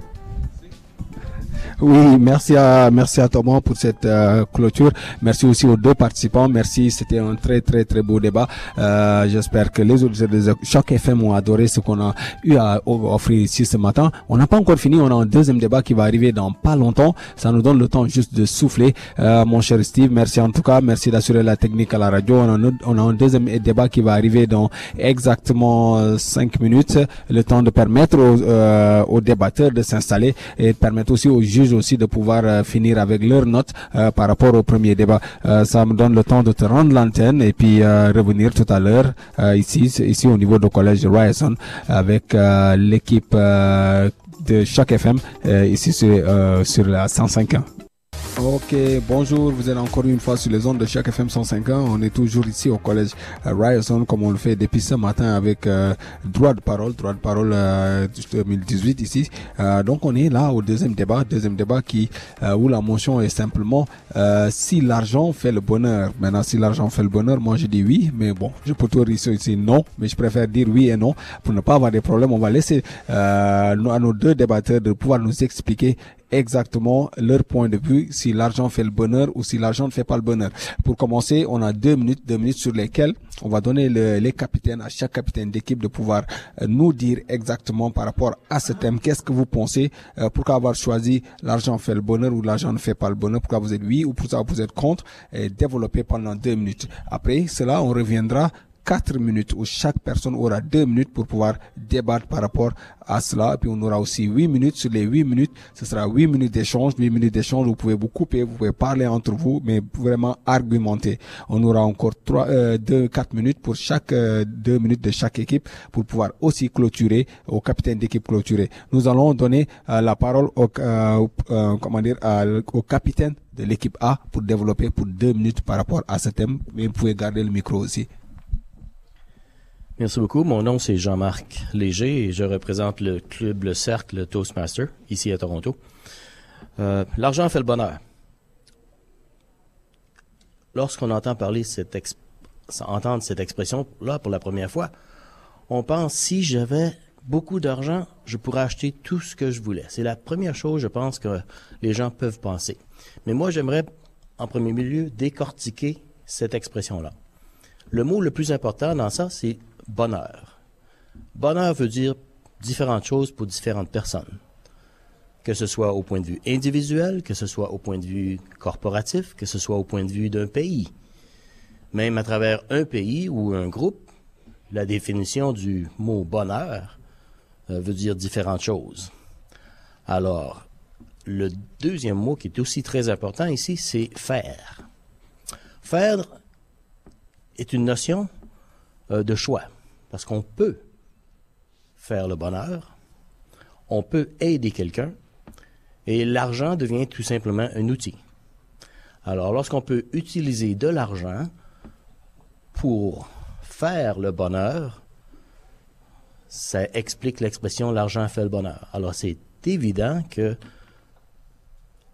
Oui, merci à merci à Thomas pour cette euh, clôture. Merci aussi aux deux participants. Merci, c'était un très très très beau débat. Euh, J'espère que les autres de Choc FM ont adoré ce qu'on a eu à offrir ici ce matin. On n'a pas encore fini. On a un deuxième débat qui va arriver dans pas longtemps. Ça nous donne le temps juste de souffler. Euh, mon cher Steve, merci en tout cas. Merci d'assurer la technique à la radio. On a, un, on a un deuxième débat qui va arriver dans exactement cinq minutes. Le temps de permettre aux, euh, aux débatteurs de s'installer et permettre aussi aux juges aussi de pouvoir euh, finir avec leurs notes euh, par rapport au premier débat. Euh, ça me donne le temps de te rendre l'antenne et puis revenir tout à l'heure ici, ici au niveau du collège Ryerson avec l'équipe de chaque FM ici sur, sur la 105 ans. Ok, bonjour, vous êtes encore une fois sur les ondes de chaque FM 105 ans. On est toujours ici au collège euh, Ryerson comme on le fait depuis ce matin avec euh, droit de parole, droit de parole euh, 2018 ici. Euh, donc on est là au deuxième débat, deuxième débat qui euh, où la motion est simplement si l'argent fait le bonheur. Maintenant, si l'argent fait le bonheur, moi je dis oui, mais bon, je peux toujours ici, ici non, mais je préfère dire oui et non pour ne pas avoir des problèmes. On va laisser à nos deux débatteurs de pouvoir nous expliquer exactement leur point de vue, si l'argent fait le bonheur ou si l'argent ne fait pas le bonheur. Pour commencer, on a deux minutes, deux minutes sur lesquelles on va donner le, les capitaines à chaque capitaine d'équipe de pouvoir euh, nous dire exactement par rapport à ce thème, qu'est-ce que vous pensez, euh, pourquoi avoir choisi l'argent fait le bonheur ou l'argent ne fait pas le bonheur, pourquoi vous êtes oui ou pourquoi vous êtes contre, et développer pendant deux minutes. Après cela, on reviendra 4 minutes où chaque personne aura 2 minutes pour pouvoir débattre par rapport à cela. Puis on aura aussi 8 minutes. Sur les 8 minutes, ce sera 8 minutes d'échange. 8 minutes d'échange, vous pouvez vous couper, vous pouvez parler entre vous, mais vraiment argumenter. On aura encore 3, euh, 2, 4 minutes pour chaque euh, 2 minutes de chaque équipe pour pouvoir aussi clôturer, au capitaine d'équipe clôturer. Nous allons donner euh, la parole au, euh, euh, comment dire, au capitaine de l'équipe A pour développer pour 2 minutes par rapport à ce thème. Mais vous pouvez garder le micro aussi. Merci beaucoup. Mon nom, c'est Jean-Marc Léger et je représente le club Le Cercle Toastmaster ici à Toronto. Euh, L'argent fait le bonheur. Lorsqu'on entend parler cette ex entendre cette expression là pour la première fois, on pense si j'avais beaucoup d'argent, je pourrais acheter tout ce que je voulais. C'est la première chose, je pense, que les gens peuvent penser. Mais moi, j'aimerais, en premier lieu, décortiquer cette expression-là. Le mot le plus important dans ça, c'est bonheur. Bonheur veut dire différentes choses pour différentes personnes. Que ce soit au point de vue individuel, que ce soit au point de vue corporatif, que ce soit au point de vue d'un pays. Même à travers un pays ou un groupe, la définition du mot bonheur euh, veut dire différentes choses. Alors, le deuxième mot qui est aussi très important ici, c'est faire. Faire est une notion euh, de choix. Parce qu'on peut faire le bonheur, on peut aider quelqu'un, et l'argent devient tout simplement un outil. Alors, lorsqu'on peut utiliser de l'argent pour faire le bonheur, ça explique l'expression l'argent fait le bonheur. Alors, c'est évident que,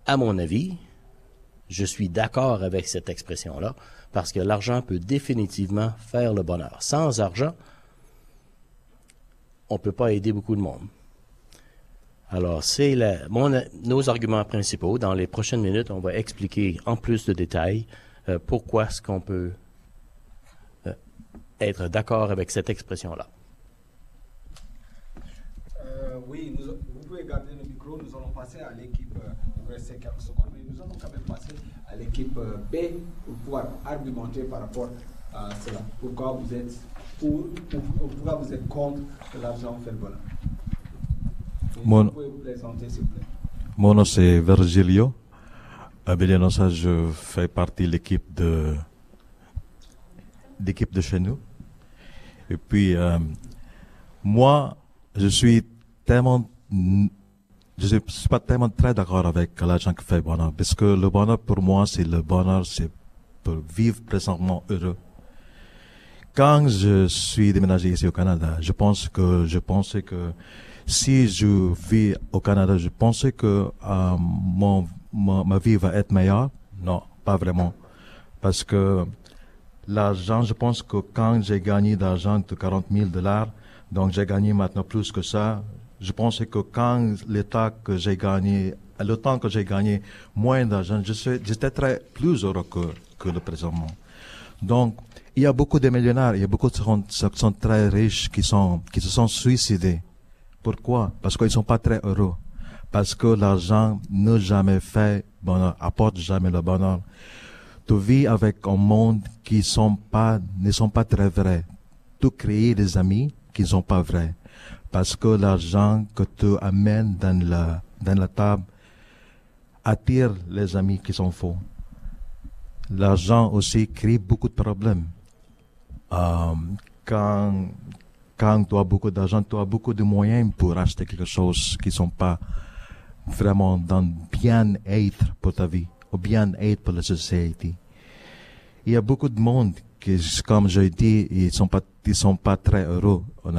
à mon avis, je suis d'accord avec cette expression-là, parce que l'argent peut définitivement faire le bonheur. Sans argent, on ne peut pas aider beaucoup de monde. Alors, c'est nos arguments principaux. Dans les prochaines minutes, on va expliquer en plus de détails euh, pourquoi est-ce qu'on peut euh, être d'accord avec cette expression-là. Euh, oui, vous pouvez garder le micro. Nous allons passer à l'équipe, il quelques secondes, mais nous allons quand même passer à l'équipe B pour pouvoir argumenter par rapport à cela. Pourquoi vous êtes pour, pourquoi vous êtes contre que l'argent fait le bonheur mon, mon nom c'est Virgilio. À ça, je fais partie de l'équipe de d'équipe de chez nous. Et puis euh, moi, je suis tellement je suis pas tellement très d'accord avec l'argent qui fait bonheur parce que le bonheur pour moi c'est le bonheur c'est pour vivre présentement heureux. Quand je suis déménagé ici au Canada, je pense que je pensais que si je vis au Canada, je pensais que euh, mon, ma, vie va être meilleure. Non, pas vraiment. Parce que l'argent, je pense que quand j'ai gagné d'argent de 40 000 dollars, donc j'ai gagné maintenant plus que ça, je pensais que quand l'état que j'ai gagné, le temps que j'ai gagné moins d'argent, j'étais très plus heureux que, que le présentement. Donc, il y a beaucoup de millionnaires, il y a beaucoup de gens qui sont très riches qui se sont suicidés pourquoi? Parce qu'ils ne sont pas très heureux. Parce que l'argent ne jamais fait bonheur, apporte jamais le bonheur. Tu vis avec un monde qui ne sont pas très vrais. Tu crées des amis qui ne sont pas vrais. Parce que l'argent que tu amènes dans la table attire les amis qui sont faux. L'argent aussi crée beaucoup de problèmes. Euh, quand, quand tu as beaucoup d'argent, tu as beaucoup de moyens pour acheter quelque chose qui ne sont pas vraiment dans bien-être pour ta vie, ou bien-être pour la société. Il y a beaucoup de monde qui, comme je dis, ils sont sont pas très heureux. On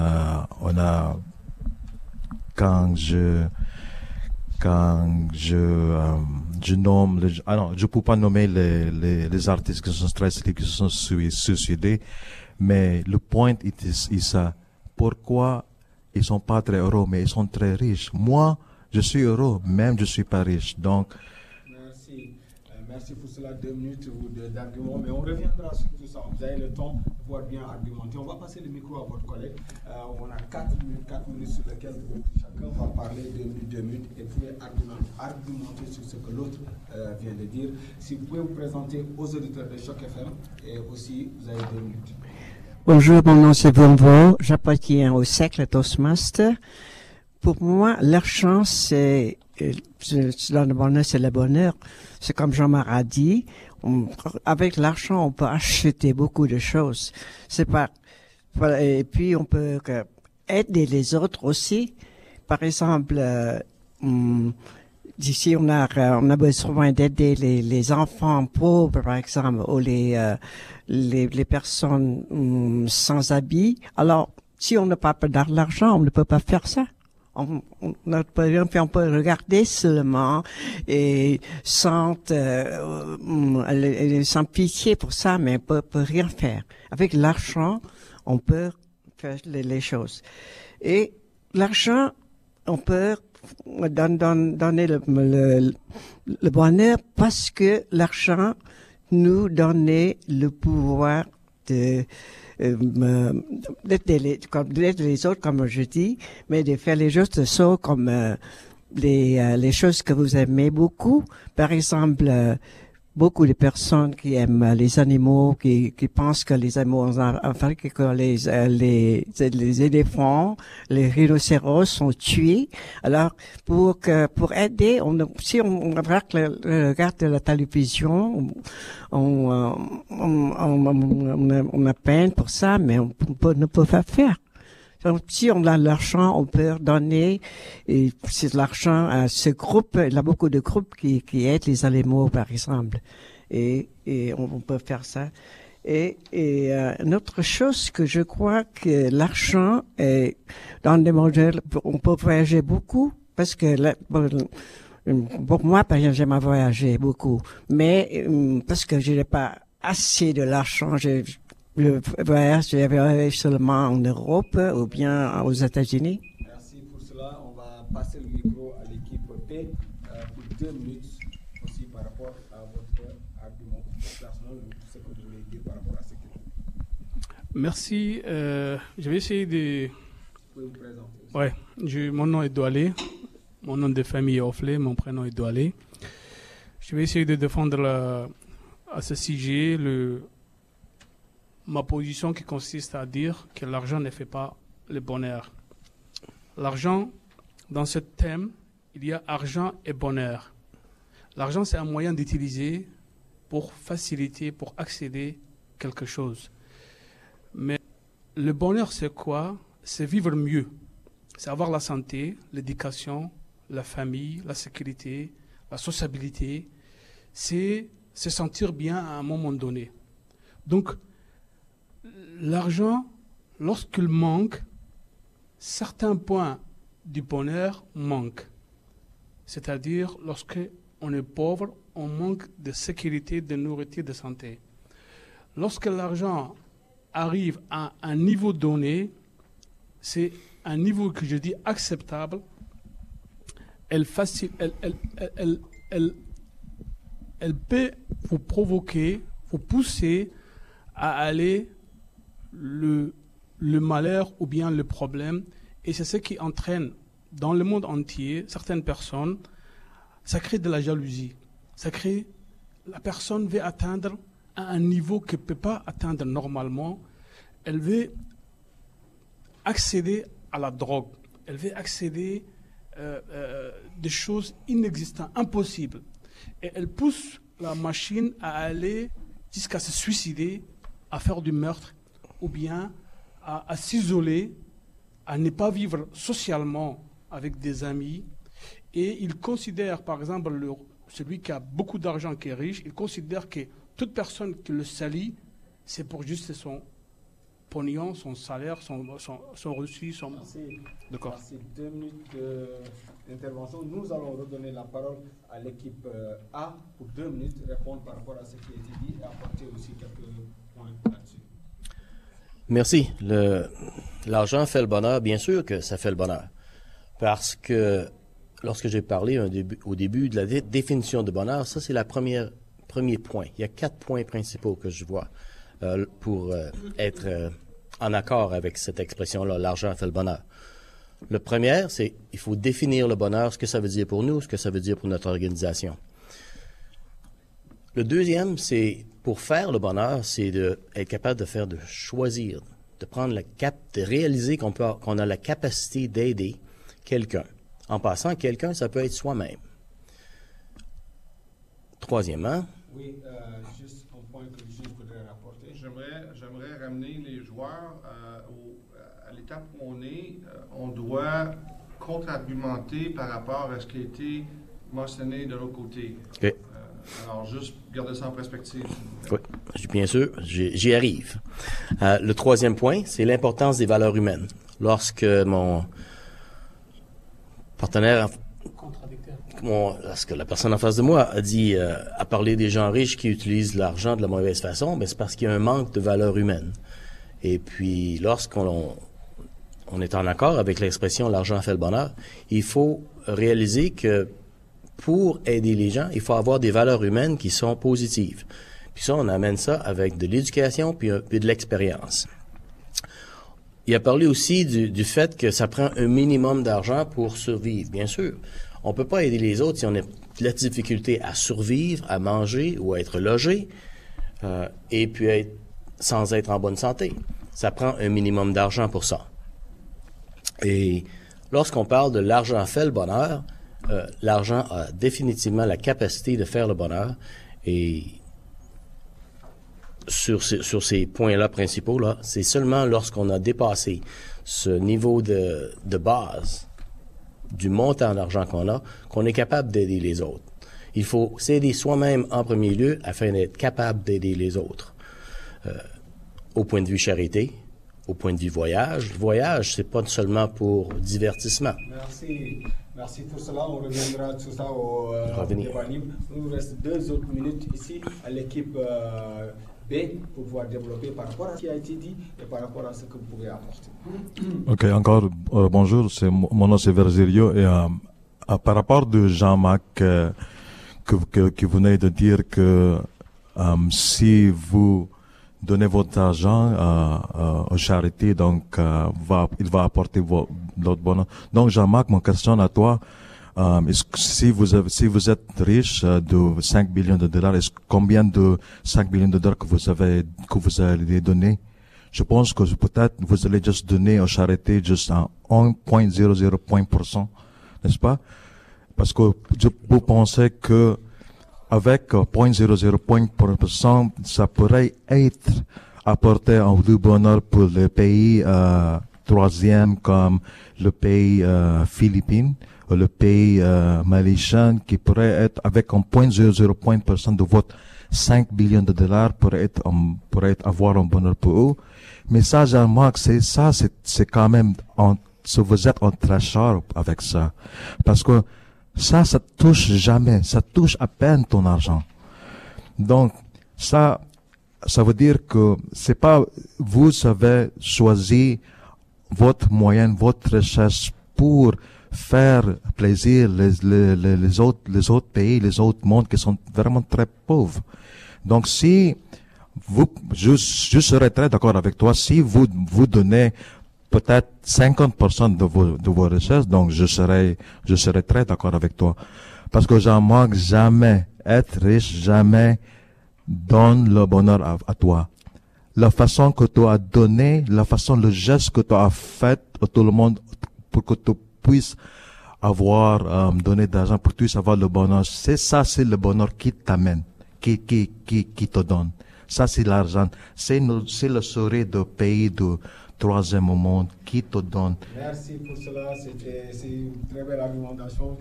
on a, quand je, quand je, euh, nomme, les, ah non, je peux pas nommer les, les, artistes qui sont stressés, qui se sont suicidés, mais le point est, ça pourquoi ils sont pas très heureux, mais ils sont très riches? Moi, je suis heureux, même je suis pas riche. Donc, merci pour cela, deux minutes d'argument, mais on reviendra sur tout ça. Vous avez le temps de pouvoir bien argumenter. On va passer le micro à votre collègue. Euh, on a quatre minutes, quatre minutes sur lesquelles chacun va parler deux minutes, deux minutes, et vous pouvez argumenter, sur ce que l'autre euh, vient de dire. Si vous pouvez vous présenter aux auditeurs de Choc FM, et aussi, vous avez deux minutes. Bonjour, mon nom c'est Vomvo, j'appartiens au siècle Toastmaster. Pour moi, l'argent, c'est, le bonheur, c'est le bonheur. C'est comme Jean-Marie a dit, avec l'argent, on peut acheter beaucoup de choses. C'est pas, et puis on peut aider les autres aussi. Par exemple, euh, hum, D'ici, on a, on a besoin d'aider les, enfants pauvres, par exemple, ou les, euh, les, personnes hum, sans habits. Alors, si on n'a pas d'argent, on ne peut pas faire ça. On, ne peut regarder seulement et sans, euh, hum, sans pitié pour ça, mais on peut, peut rien faire. Avec l'argent, on peut faire les, les choses. Et l'argent, on peut donner le, le, bonheur parce que l'argent nous donnait le pouvoir de euh, d'être les, autres, comme je dis, mais de faire les choses de comme euh, les, euh, les choses que vous aimez beaucoup. Par exemple, beaucoup de personnes qui aiment les animaux, qui, qui pensent que les animaux en que les, les, les éléphants, les rhinocéros sont tués. Alors, pour que, pour aider, on, si on, regarde, la télévision, on, on, on, on, a peine pour ça, mais on, ne peut pas faire. Si on a l'argent, on peut donner et c'est l'argent à ce groupe. Il y a beaucoup de groupes qui, qui aident les animaux, par exemple. Et, et on, peut faire ça. Et, et euh, une autre chose que je crois que l'argent est dans des modèles, on peut voyager beaucoup parce que Pour moi, par exemple, j'aime voyager beaucoup, mais euh, parce que je n'ai pas assez de l'argent, je, le voyage, je vais seulement en Europe ou bien aux États-Unis. Merci pour cela. On va passer le micro à l'équipe P euh, pour deux minutes aussi par rapport à votre argument personnel, ce que vous voulez dire par rapport à ce que Merci. Euh, je vais essayer de. Vous pouvez vous présenter. Ouais, je, mon nom est Doualé. Mon nom de famille est Offlé. Mon prénom est Doualé. Je vais essayer de défendre la- à ce sujet le, ma position qui consiste à dire que l'argent ne fait pas le bonheur. L'argent, dans ce thème, il y a argent et bonheur. L'argent, c'est un moyen d'utiliser pour faciliter, pour accéder à quelque chose. Mais le bonheur, c'est quoi? C'est vivre mieux. C'est avoir la santé, l'éducation, la famille, la sécurité, la sociabilité. C'est se sentir bien à un moment donné. Donc, l'argent, lorsqu'il manque, certains points du bonheur manquent. C'est-à-dire, lorsque on est pauvre, on manque de sécurité, de nourriture, de santé. Lorsque l'argent arrive à un niveau donné, c'est un niveau que je dis acceptable, elle, elle- elle peut vous provoquer, vous pousser à aller le, malheur ou bien le problème. Et c'est ce qui entraîne dans le monde entier certaines personnes, ça crée de la jalousie. Ça crée, la personne veut atteindre un niveau qu'elle ne peut pas atteindre normalement. Elle veut accéder à la drogue. Elle veut accéder euh, euh, des choses inexistantes, impossibles. Et elle pousse la machine à aller jusqu'à se suicider, à faire du meurtre, ou bien à, à s'isoler, à ne pas vivre socialement avec des amis. Et il considère, par exemple, le- celui qui a beaucoup d'argent, qui est riche, il considère que toute personne qui le salit, c'est pour juste son pognon, son salaire, son, son, son reçu, son... D'accord. Merci. Deux minutes d'intervention. Nous allons redonner la parole à l'équipe euh, A pour deux minutes, répondre par rapport à ce qui a été dit et apporter aussi quelques points là-dessus. Merci. Le- L'argent fait le bonheur, bien sûr que ça fait le bonheur. Parce que lorsque j'ai parlé au début de la dé- définition de bonheur, ça c'est première premier point. Il y a quatre points principaux que je vois euh, pour euh, être euh, en accord avec cette expression-là, l'argent fait le bonheur. Le premier, c'est il faut définir le bonheur, ce que ça veut dire pour nous, ce que ça veut dire pour notre organisation. Le deuxième, c'est pour faire le bonheur, c'est de être capable de faire de choisir, de prendre la cap, de réaliser qu'on peut, qu'on a la capacité d'aider quelqu'un. En passant, quelqu'un, ça peut être soi-même. Troisièmement, Oui, euh, juste un point que je voudrais rapporter. J'aimerais, j'aimerais ramener les joueurs euh, au- à l'étape où on est. Euh, on doit contre-argumenter par rapport à ce qui a été mentionné de l'autre côté. Ok. Alors, juste garder ça en perspective. Oui, bien sûr, j'y arrive. Euh, le troisième point, c'est l'importance des valeurs humaines. Lorsque mon partenaire, mon, lorsque la personne en face de moi a dit, euh, a parlé des gens riches qui utilisent l'argent de la mauvaise façon, ben c'est parce qu'il y a un manque de valeurs humaines. Et puis, lorsqu'on on est en accord avec l'expression l'argent fait le bonheur, il faut réaliser que pour aider les gens, il faut avoir des valeurs humaines qui sont positives. Puis ça, on amène ça avec de l'éducation puis, euh, puis de l'expérience. Il a parlé aussi du, du fait que ça prend un minimum d'argent pour survivre. Bien sûr, on peut pas aider les autres si on a de la difficulté à survivre, à manger ou à être logé, euh, et puis être, sans être en bonne santé. Ça prend un minimum d'argent pour ça. Et lorsqu'on parle de l'argent fait le bonheur, euh, l'argent a définitivement la capacité de faire le bonheur. Et sur, ces- points-là principaux, là, c'est seulement lorsqu'on a dépassé ce niveau de, de base du montant d'argent qu'on a qu'on est capable d'aider les autres. Il faut s'aider soi-même en premier lieu afin d'être capable d'aider les autres. Euh, au point de vue charité, au point de vue voyage. Le voyage, c'est pas seulement pour divertissement. Merci. Merci pour cela. On reviendra tout ça au euh, débat libre. Il nous reste deux autres minutes ici à l'équipe euh, B pour pouvoir développer par rapport à ce qui a été dit et par rapport à ce que vous pouvez apporter. *clears throat* Ok, encore euh, bonjour. C'est mon nom c'est Virgilio et euh, par rapport de Jean-Marc euh, que, vous venez de dire que euh, si vous donnez votre argent euh, euh, aux charités, donc euh, va, il va apporter vo- l'autre bonheur. Donc Jean-Marc, mon question à toi, euh, si vous avez, si vous êtes riche euh, de 5 millions de dollars, est-ce combien de 5 millions de dollars que vous avez que vous allez donner? Je pense que peut-être vous allez juste donner aux charités juste un 1.00 point n'est-ce pas? Parce que vous pensez que avec euh, 0.00 point ça pourrait être apporté un du bonheur pour les pays euh, troisième comme le pays euh, Philippines le pays euh, malaisien qui pourrait être avec un 0.00 point pour cent de votre 5 billions de dollars pourrait être, um, pourrait être avoir un bonheur pour eux. Mais ça, Jean-Marc, c'est ça, c'est, c'est quand même, en, vous êtes en très cher avec ça. Parce que ça, ça touche jamais, ça touche à peine ton argent. Donc, ça, ça veut dire que c'est pas, vous avez choisi votre moyenne, votre recherche pour faire plaisir les, les, les, autres, les autres pays, les autres mondes qui sont vraiment très pauvres. Donc, si vous, je, je serais très d'accord avec toi, si vous, vous donnez peut-être 50% de vos, de vos recherches, donc je serais, je serais très d'accord avec toi. Parce que j'en manque jamais. Être riche, jamais donne le bonheur à toi. La façon que tu as donné, la façon, le geste que tu as fait à tout le monde pour que tu puisses avoir euh, donné d'argent, pour que tu puisses avoir le bonheur, c'est ça, c'est le bonheur qui t'amène, qui, qui, qui, qui te donne. Ça, c'est l'argent. C'est, c'est le sourire de pays de troisième monde qui te donne. Merci pour cela. C'est une très belle argumentation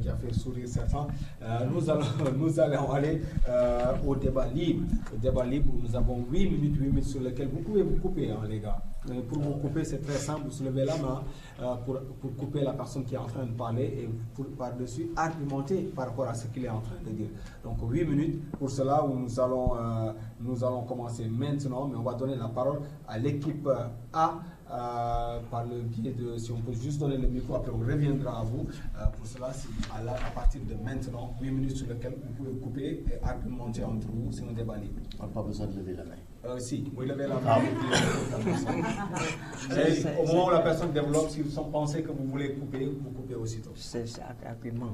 qui a fait sourire certains. Euh, nous, allons, *laughs* aller euh, au débat libre. Le débat libre, nous avons 8 minutes, 8 minutes sur lesquelles vous pouvez vous couper, hein, les gars. Euh, pour vous couper, c'est très simple. Vous soulevez la main euh, pour, pour couper la personne qui est en train de parler et par-dessus argumenter par rapport à ce qu'il est en train de dire. Donc 8 minutes pour cela où nous allons, euh, nous allons commencer maintenant, mais on va donner la parole à l'équipe A euh, par le biais de, si on peut juste donner le micro, après on reviendra à vous. Euh, pour cela, c'est à, la- à partir de maintenant, 8 minutes sur lesquelles vous pouvez couper et argumenter entre vous, c'est un débat libre. On n'a pas besoin de lever la main. Euh, si, vous levez la main. Ah. *laughs* et Et Au moment où la personne développe, si vous pensez que vous voulez couper, vous coupez aussitôt. C'est argument.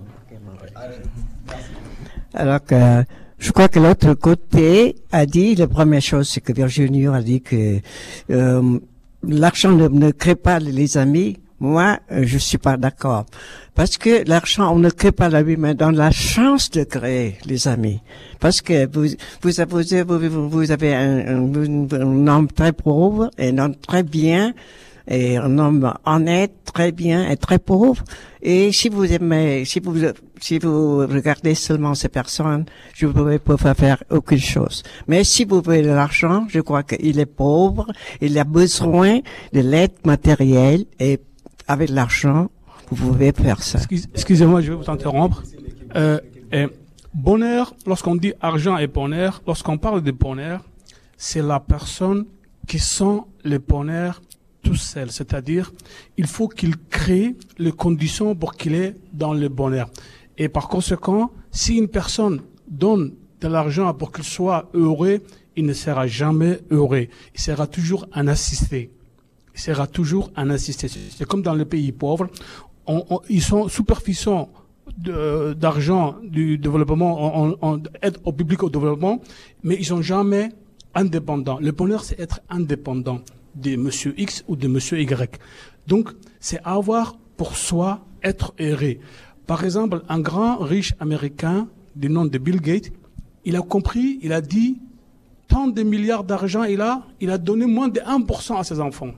Allez, merci. Alors que je crois que l'autre côté a dit, la première chose, c'est que Virginie a dit que euh, l'argent ne, ne crée pas les amis. Moi, euh, je suis pas d'accord. Parce que l'argent, on ne crée pas l'ami, mais dans la chance de créer les amis. Parce que vous, vous, avez, un, un homme très pauvre et un homme très bien et un homme honnête, très bien et très pauvre. Et si vous aimez, si vous, si vous regardez seulement ces personnes, je ne pouvez pas faire aucune chose. Mais si vous voulez de l'argent, je crois qu'il est pauvre, il a besoin de l'aide matérielle et avec l'argent, vous pouvez faire ça. Excuse- Excusez-moi, je vais vous interrompre. Euh, bonheur, lorsqu'on dit argent et bonheur, lorsqu'on parle de bonheur, c'est la personne qui sent le bonheur tout seul. C'est-à-dire, il faut qu'il crée les conditions pour qu'il ait dans le bonheur. Et par conséquent, si une personne donne de l'argent pour qu'il soit heureux, il ne sera jamais heureux. Il sera toujours un assisté. Il sera toujours un assisté. C'est comme dans les pays pauvres. On- ils sont superficients de- d'argent du développement, on aide au public au développement, mais ils sont jamais indépendants. Le bonheur, c'est être indépendant de monsieur X ou de monsieur Y. Donc, c'est avoir pour soi être heureux. Par exemple, un grand riche américain du nom de Bill Gates, il a compris, il a dit, tant de milliards d'argent il a, il a donné moins de 1% à ses enfants.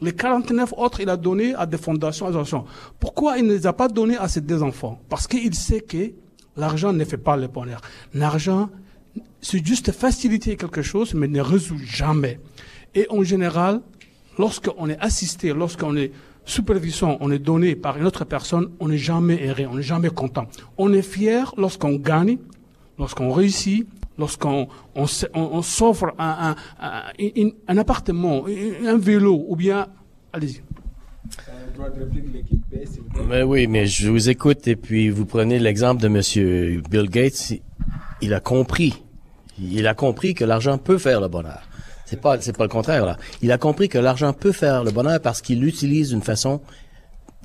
Les 49 autres, il a donné à des fondations, à. Pourquoi il ne les a pas donnés à ses deux enfants? Parce qu'il sait que l'argent ne fait pas le bonheur. L'argent, c'est juste faciliter quelque chose, mais ne résout jamais. Et en général, lorsqu'on est assisté, lorsqu'on est supervision, on est donné par une autre personne, on n'est jamais erré, on n'est jamais content. On est fier lorsqu'on gagne, lorsqu'on réussit, lorsqu'on s'offre un, appartement, un vélo, ou bien, allez-y. Mais oui, mais je vous écoute et puis vous prenez l'exemple de Monsieur Bill Gates. Il a compris. Il a compris que l'argent peut faire le bonheur. C'est pas, c'est pas le contraire. Il a compris que l'argent peut faire le bonheur parce qu'il l'utilise d'une façon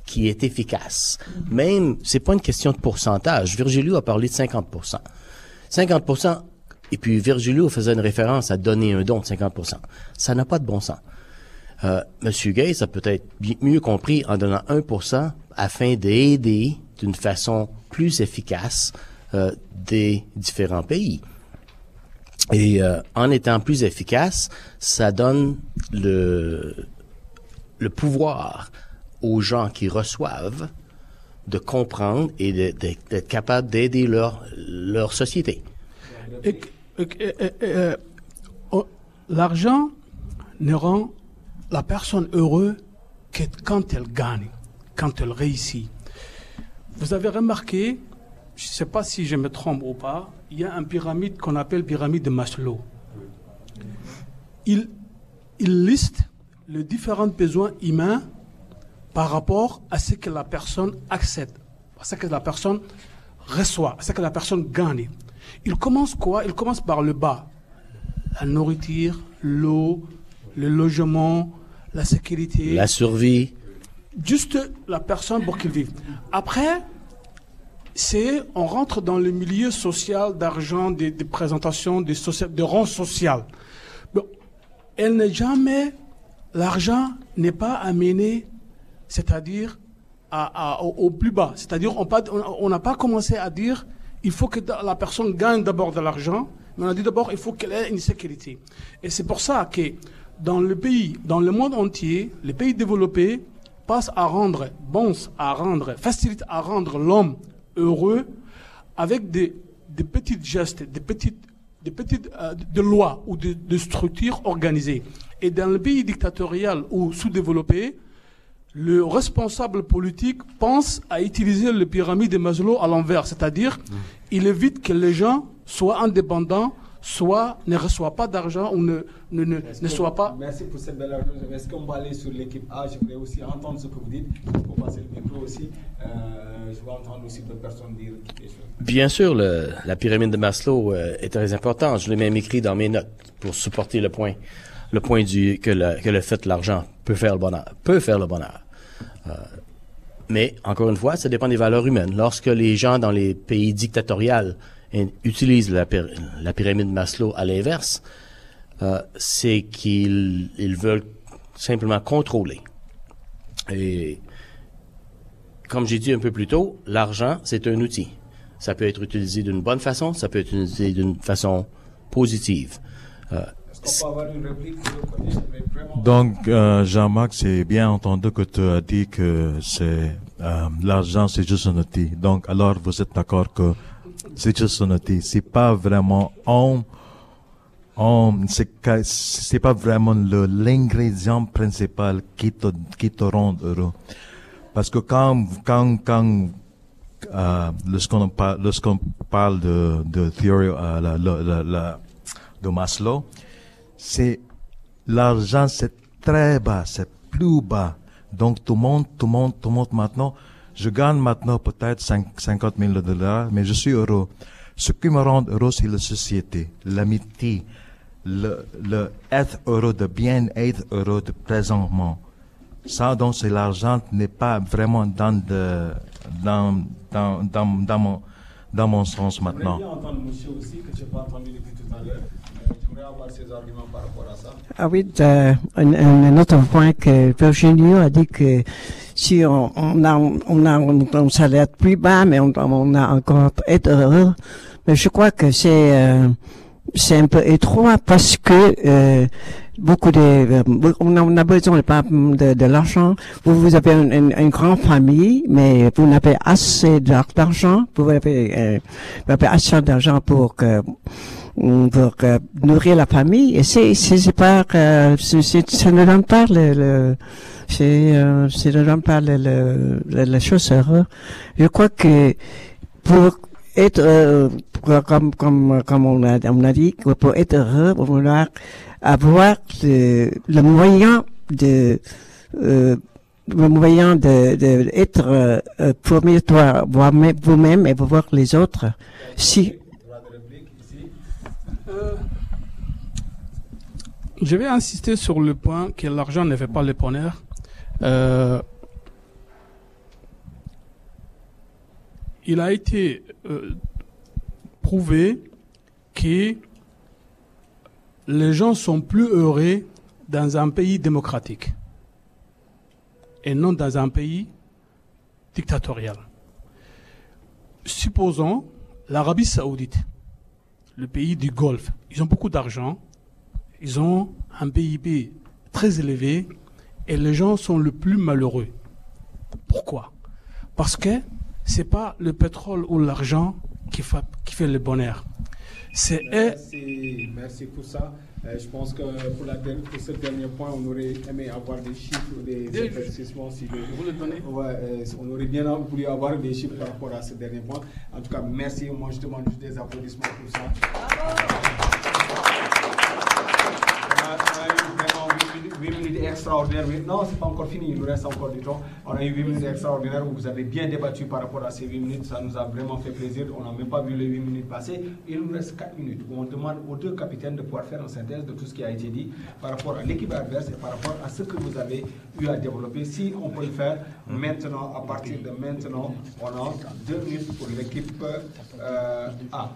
qui est efficace. Même, c'est pas une question de pourcentage. Virgilio a parlé de 50%. 50%, et puis Virgilio faisait une référence à donner un don de 50%. Ça n'a pas de bon sens. Euh, Monsieur Gates a peut-être mieux compris en donnant 1% afin d'aider d'une façon plus efficace euh, des différents pays. Et euh, en étant plus efficace, ça donne le, le pouvoir aux gens qui reçoivent de comprendre et d'être capable d'aider leur, leur société. Et- oh, L'argent ne rend la personne heureuse que quand elle gagne, quand elle réussit. Vous avez remarqué, je ne sais pas si je me trompe ou pas, il y a une pyramide qu'on appelle pyramide de Maslow. Il, il liste les différents besoins humains par rapport à ce que la personne accepte, à ce que la personne reçoit, à ce que la personne gagne. Il commence quoi? Il commence par le bas. La nourriture, l'eau, le logement, la sécurité. La survie, Juste la personne pour qu'il vive. Après, c'est on rentre dans le milieu social d'argent, des, social, de rang social. Elle n'est jamais, l'argent n'est pas amené, c'est-à-dire au, au plus bas. C'est-à-dire on n'a pas commencé à dire il faut que la personne gagne d'abord de l'argent, mais on a dit d'abord il faut qu'elle ait une sécurité. Et c'est pour ça que dans le pays, dans le monde entier, les pays développés passent à rendre, pensent à rendre, facilitent à rendre l'homme heureux avec des, des petits gestes, des petites, des petites euh, de lois ou de, de structures organisées. Et dans le pays dictatorial ou sous-développé, le responsable politique pense à utiliser le pyramide de Maslow à l'envers, c'est-à-dire il évite que les gens soient indépendants, soit ne reçoivent pas d'argent ou ne, ne, ne, ne soient pas... Merci pour cette belle argumentation. Est-ce qu'on va aller sur l'équipe A? Je voudrais aussi entendre ce que vous dites. Pour passer le micro aussi, euh, je vais entendre aussi d'autres personnes dire des choses. Bien sûr, le- la pyramide de Maslow euh, est très importante. Je l'ai même écrit dans mes notes pour supporter le point, le point du que le, que le fait de l'argent peut faire le bonheur, peut faire le bonheur. Euh, mais encore une fois, ça dépend des valeurs humaines. Lorsque les gens dans les pays dictatoriaux utilisent la, la pyramide de Maslow à l'inverse, euh, c'est qu'ils ils veulent simplement contrôler. Et comme j'ai dit un peu plus tôt, l'argent, c'est un outil. Ça peut être utilisé d'une bonne façon, ça peut être utilisé d'une façon positive. Euh, Donc, euh, Jean-Marc, c'est bien entendu que tu as dit que c'est euh, l'argent, c'est juste un outil. Donc, alors, vous êtes d'accord que c'est juste outil. C'est pas vraiment on, on c'est pas vraiment l'ingrédient principal qui te qui te rend heureux. Parce que quand quand quand euh, lorsqu'on parle lorsqu'on parle de de théorie euh, la, la, la- de Maslow, c'est l'argent c'est très bas, c'est plus bas. Donc tout le monde, tout le monde, tout le monde maintenant, je gagne maintenant peut-être cinq- 50 000 dollars, mais je suis heureux. Ce qui me rend heureux, c'est la société, l'amitié, le, le être heureux, de bien être heureux de présentement. Ça, donc, c'est l'argent n'est pas vraiment dans de, dans, dans, dans, dans mon, dans mon sens maintenant. Euh. Ah oui, un, un- un autre point que Virginie a dit que si on, on a, on a un, salaire plus bas, mais on, on a encore être heureux, mais je crois que c'est euh, c'est un peu étroit parce que euh, beaucoup de euh, on a, on a besoin de, de, l'argent. Vous vous avez une, une, grande famille, mais vous n'avez assez d'ar- d'argent. Vous avez, euh, vous avez assez d'argent pour que pour euh, nourrir la famille. Et c'est c'est pas euh, ça ne donne pas le, le c'est euh, ça ne donne pas le, le, le- la chose. Je crois que pour être euh, pour- comme comme comme on a on a dit pour être heureux on doit avoir le, le moyen de euh, le moyen de, de être euh, euh, premier toi vous-même et voir les autres si Je vais insister sur le point que l'argent ne fait pas le bonheur. Euh, il a été euh, prouvé que les gens sont plus heureux dans un pays démocratique et non dans un pays dictatorial. Supposons l'Arabie saoudite le pays du Golfe. Ils ont beaucoup d'argent, ils ont un PIB très élevé et les gens sont le plus malheureux. Pourquoi? Parce que c'est pas le pétrole ou l'argent qui, fa- qui fait le bonheur. C'est merci pour ça. Euh, je pense que pour, la pour ce dernier point, on aurait aimé avoir des chiffres, des éclaircissements. Si Vous le donnez Ouais, euh, on aurait bien voulu avoir des chiffres par rapport à ce dernier point. En tout cas, merci. Moi, je demande juste des applaudissements pour ça. Extraordinaires. Oui, Non, c'est pas encore fini, il nous reste encore du temps. On a eu 8 minutes extraordinaires où vous avez bien débattu par rapport à ces 8 minutes. Ça nous a vraiment fait plaisir. On n'a même pas vu les 8 minutes passer. Il nous reste 4 minutes où on demande aux deux capitaines de pouvoir faire une synthèse de tout ce qui a été dit par rapport à l'équipe adverse et par rapport à ce que vous avez eu à développer. Si on peut le faire maintenant, à partir de maintenant, on a 2 minutes pour l'équipe euh, A.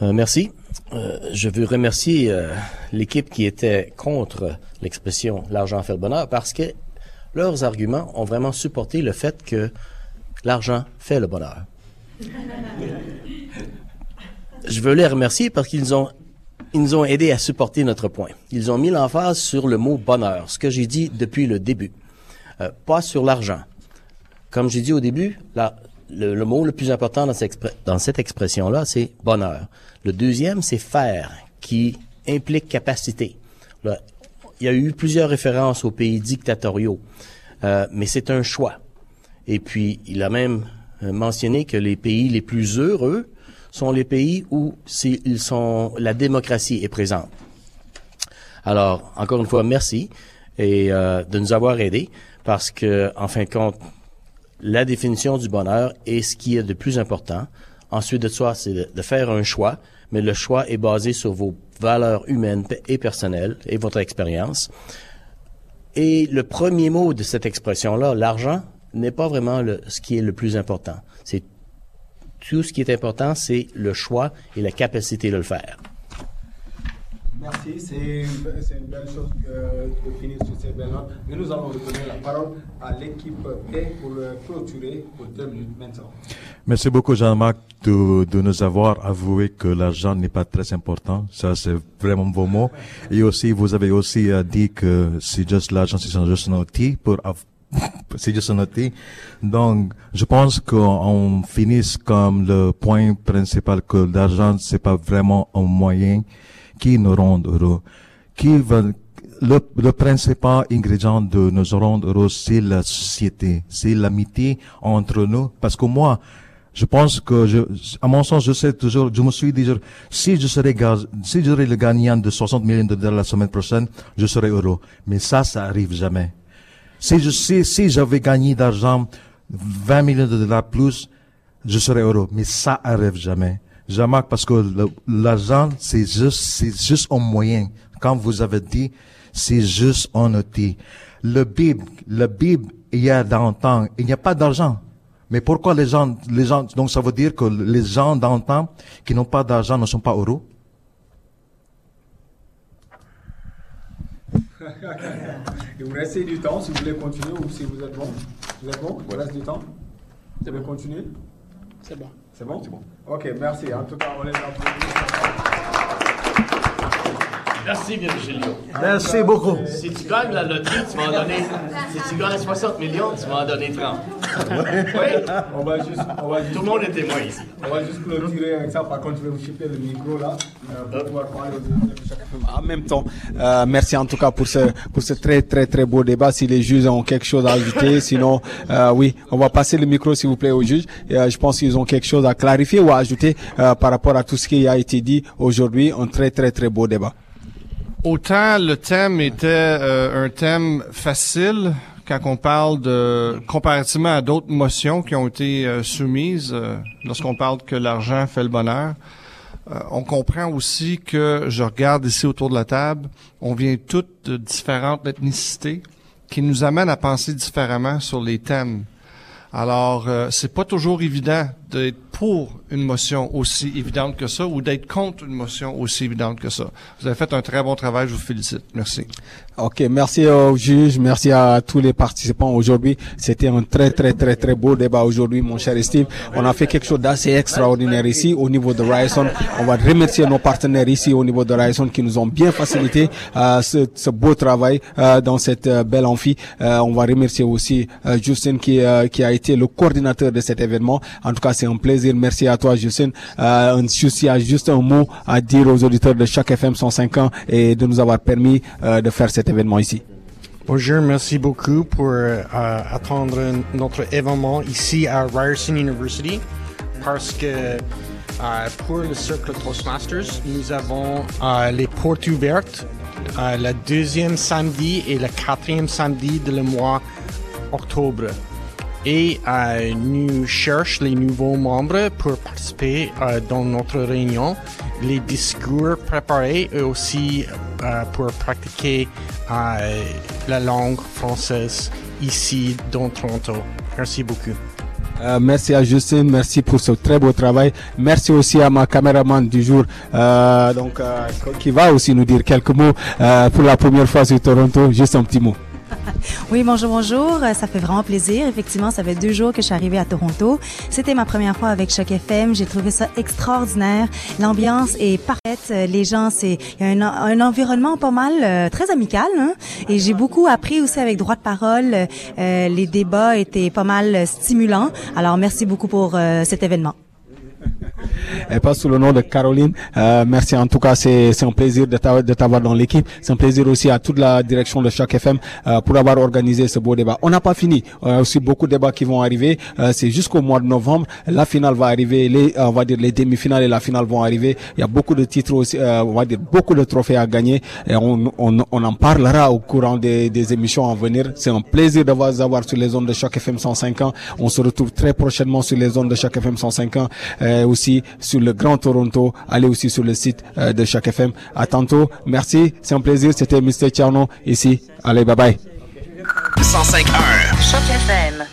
Euh, merci. Euh, je veux remercier euh, l'équipe qui était contre l'expression l'argent fait le bonheur parce que leurs arguments ont vraiment supporté le fait que l'argent fait le bonheur. Je veux les remercier parce qu'ils ont ils nous ont aidés à supporter notre point. Ils ont mis l'emphase sur le mot bonheur, ce que j'ai dit depuis le début, Euh, pas sur l'argent. Comme j'ai dit au début, la- le, le mot le plus important dans, cette expression-là, c'est bonheur. Le deuxième, c'est faire, qui implique capacité. Il y a eu plusieurs références aux pays dictatoriaux, euh, mais c'est un choix. Et puis, il a même euh, mentionné que les pays les plus heureux sont les pays où ils sont, la démocratie est présente. Alors, encore une fois, merci et euh, de nous avoir aidés parce que, en fin de compte, la définition du bonheur est ce qui est de plus important. Ensuite de ça, c'est de, faire un choix, mais le choix est basé sur vos valeurs humaines et personnelles et votre expérience. Et le premier mot de cette expression-là, l'argent, n'est pas vraiment ce qui est le plus important. C'est tout ce qui est important, c'est le choix et la capacité de le faire. Merci, c'est une, une belle chose que de finir sur ces belles notes. Mais nous allons redonner la parole à l'équipe B pour clôturer pour deux minutes maintenant. Merci beaucoup, Jean-Marc, de, de nous avoir avoué que l'argent n'est pas très important. Ça, c'est vraiment vos mots. Et aussi, vous avez aussi euh, dit que c'est juste l'argent, c'est juste un outil pour *laughs* c'est juste un outil. Donc, je pense qu'on finisse comme le point principal que l'argent, c'est pas vraiment un moyen qui nous rend heureux. Qui va, le, le principal ingrédient de nous rendre heureux, c'est la société, c'est l'amitié entre nous. Parce que moi, je pense que je, à mon sens, je sais toujours, je me suis dit, si je serais, si je le gagnant de 60 millions de dollars la semaine prochaine, je serais heureux. Mais ça, ça arrive jamais. Si je, si, si j'avais gagné d'argent 20 millions de dollars plus, je serais heureux. Mais ça arrive jamais. Jamais parce que l'argent, c'est juste, c'est juste un moyen. Quand vous avez dit, c'est juste un outil. Le Bible, le Bible, il y a d'antan, il n'y a pas d'argent. Mais pourquoi les gens, les gens, donc ça veut dire que les gens d'antan qui n'ont pas d'argent ne sont pas heureux? *laughs* Il vous reste du temps si vous voulez continuer ou si vous êtes bon. Vous êtes bon? Il vous reste du temps? Vous voulez continuer? C'est bon. C'est bon? C'est bon. Ok, merci. En tout cas, on les applaudit. Merci Virgilio. Merci beaucoup. Si tu gagnes la loterie, tu m'en donner. Si tu gagnes 60 millions, tu m'en donner 30. Oui. On va juste, on va juste- Tout le monde est témoin ici. On va juste clôturer avec ça. Par contre, je vais vous chipper le micro là euh, pour pouvoir parler de. En même temps, euh, merci en tout cas pour ce pour ce très très très beau débat. Si les juges ont quelque chose à ajouter, *laughs* sinon, euh, oui, on va passer le micro s'il vous plaît aux juges. Et, euh, je pense qu'ils ont quelque chose à clarifier ou à ajouter euh, par rapport à tout ce qui a été dit aujourd'hui. Un très très très beau débat. Autant le thème était euh, un thème facile quand on parle de comparativement à d'autres motions qui ont été euh, soumises euh, lorsqu'on parle que l'argent fait le bonheur. Euh, on comprend aussi que je regarde ici autour de la table, on vient toutes de différentes ethnicités qui nous amènent à penser différemment sur les thèmes. Alors, euh, c'est pas toujours évident d'être pour une motion aussi évidente que ça ou d'être contre une motion aussi évidente que ça. Vous avez fait un très bon travail, je vous félicite. Merci. Ok, merci aux juges, merci à tous les participants aujourd'hui. C'était un très très très très beau débat aujourd'hui, mon cher Steve. On a fait quelque chose d'assez extraordinaire ici au niveau de Ryerson. On va remercier nos partenaires ici au niveau de Ryerson qui nous ont bien facilité euh, ce, ce beau travail euh, dans cette euh, belle amphi. Euh, on va remercier aussi euh, Justin qui, euh, qui a été le coordinateur de cet événement. En tout cas, c'est un plaisir. Merci à toi, Justin. Euh, un- s'il y juste un mot à dire aux auditeurs de chaque FM 105 ans et de nous avoir permis euh, de faire cet événement ici. Bonjour, merci beaucoup pour euh, attendre notre événement ici à Ryerson University parce que euh, pour le cercle Toastmasters, nous avons les portes ouvertes le deuxième samedi et le quatrième samedi de le mois octobre. Et nous cherchons les nouveaux membres pour participer euh, dans notre réunion, les discours préparés et aussi euh, pour pratiquer euh, la langue française ici dans Toronto. Merci beaucoup. Euh, merci à Justine, merci pour ce très beau travail. Merci aussi à ma caméraman du jour, donc qui va aussi nous dire quelques mots pour la première fois sur Toronto. Juste un petit mot. *laughs* Oui, bonjour, bonjour. Ça fait vraiment plaisir. Effectivement, ça fait deux jours que je suis arrivée à Toronto. C'était ma première fois avec Choc FM. J'ai trouvé ça extraordinaire. L'ambiance est parfaite. Les gens, c'est il y a un, un environnement pas mal euh, très amical. Hein? Et j'ai beaucoup appris aussi avec droit de parole. Euh, les débats étaient pas mal euh, stimulants. Alors, merci beaucoup pour euh, cet événement. *laughs* Elle passe sous le nom de Caroline. Euh, merci en tout cas, c'est un plaisir de t'avoir dans l'équipe. C'est un plaisir aussi à toute la direction de chaque FM euh, pour avoir organisé ce beau débat. On n'a pas fini. Il y a aussi beaucoup de débats qui vont arriver. Euh, c'est jusqu'au mois de novembre. La finale va arriver. Les, euh, on va dire les demi-finales et la finale vont arriver. Il y a beaucoup de titres aussi. euh, on va dire beaucoup de trophées à gagner. Et on, on, on en parlera au courant des, des émissions à venir. C'est un plaisir de vous avoir sur les zones de chaque FM 105 ans. On se retrouve très prochainement sur les zones de chaque FM 105 ans. Aussi sur le Grand Toronto. Allez aussi sur le site euh, de chaque FM. À tantôt. Merci. C'est un plaisir. C'était Mr. Tcherno ici. Allez, bye bye. 105.1 Choc FM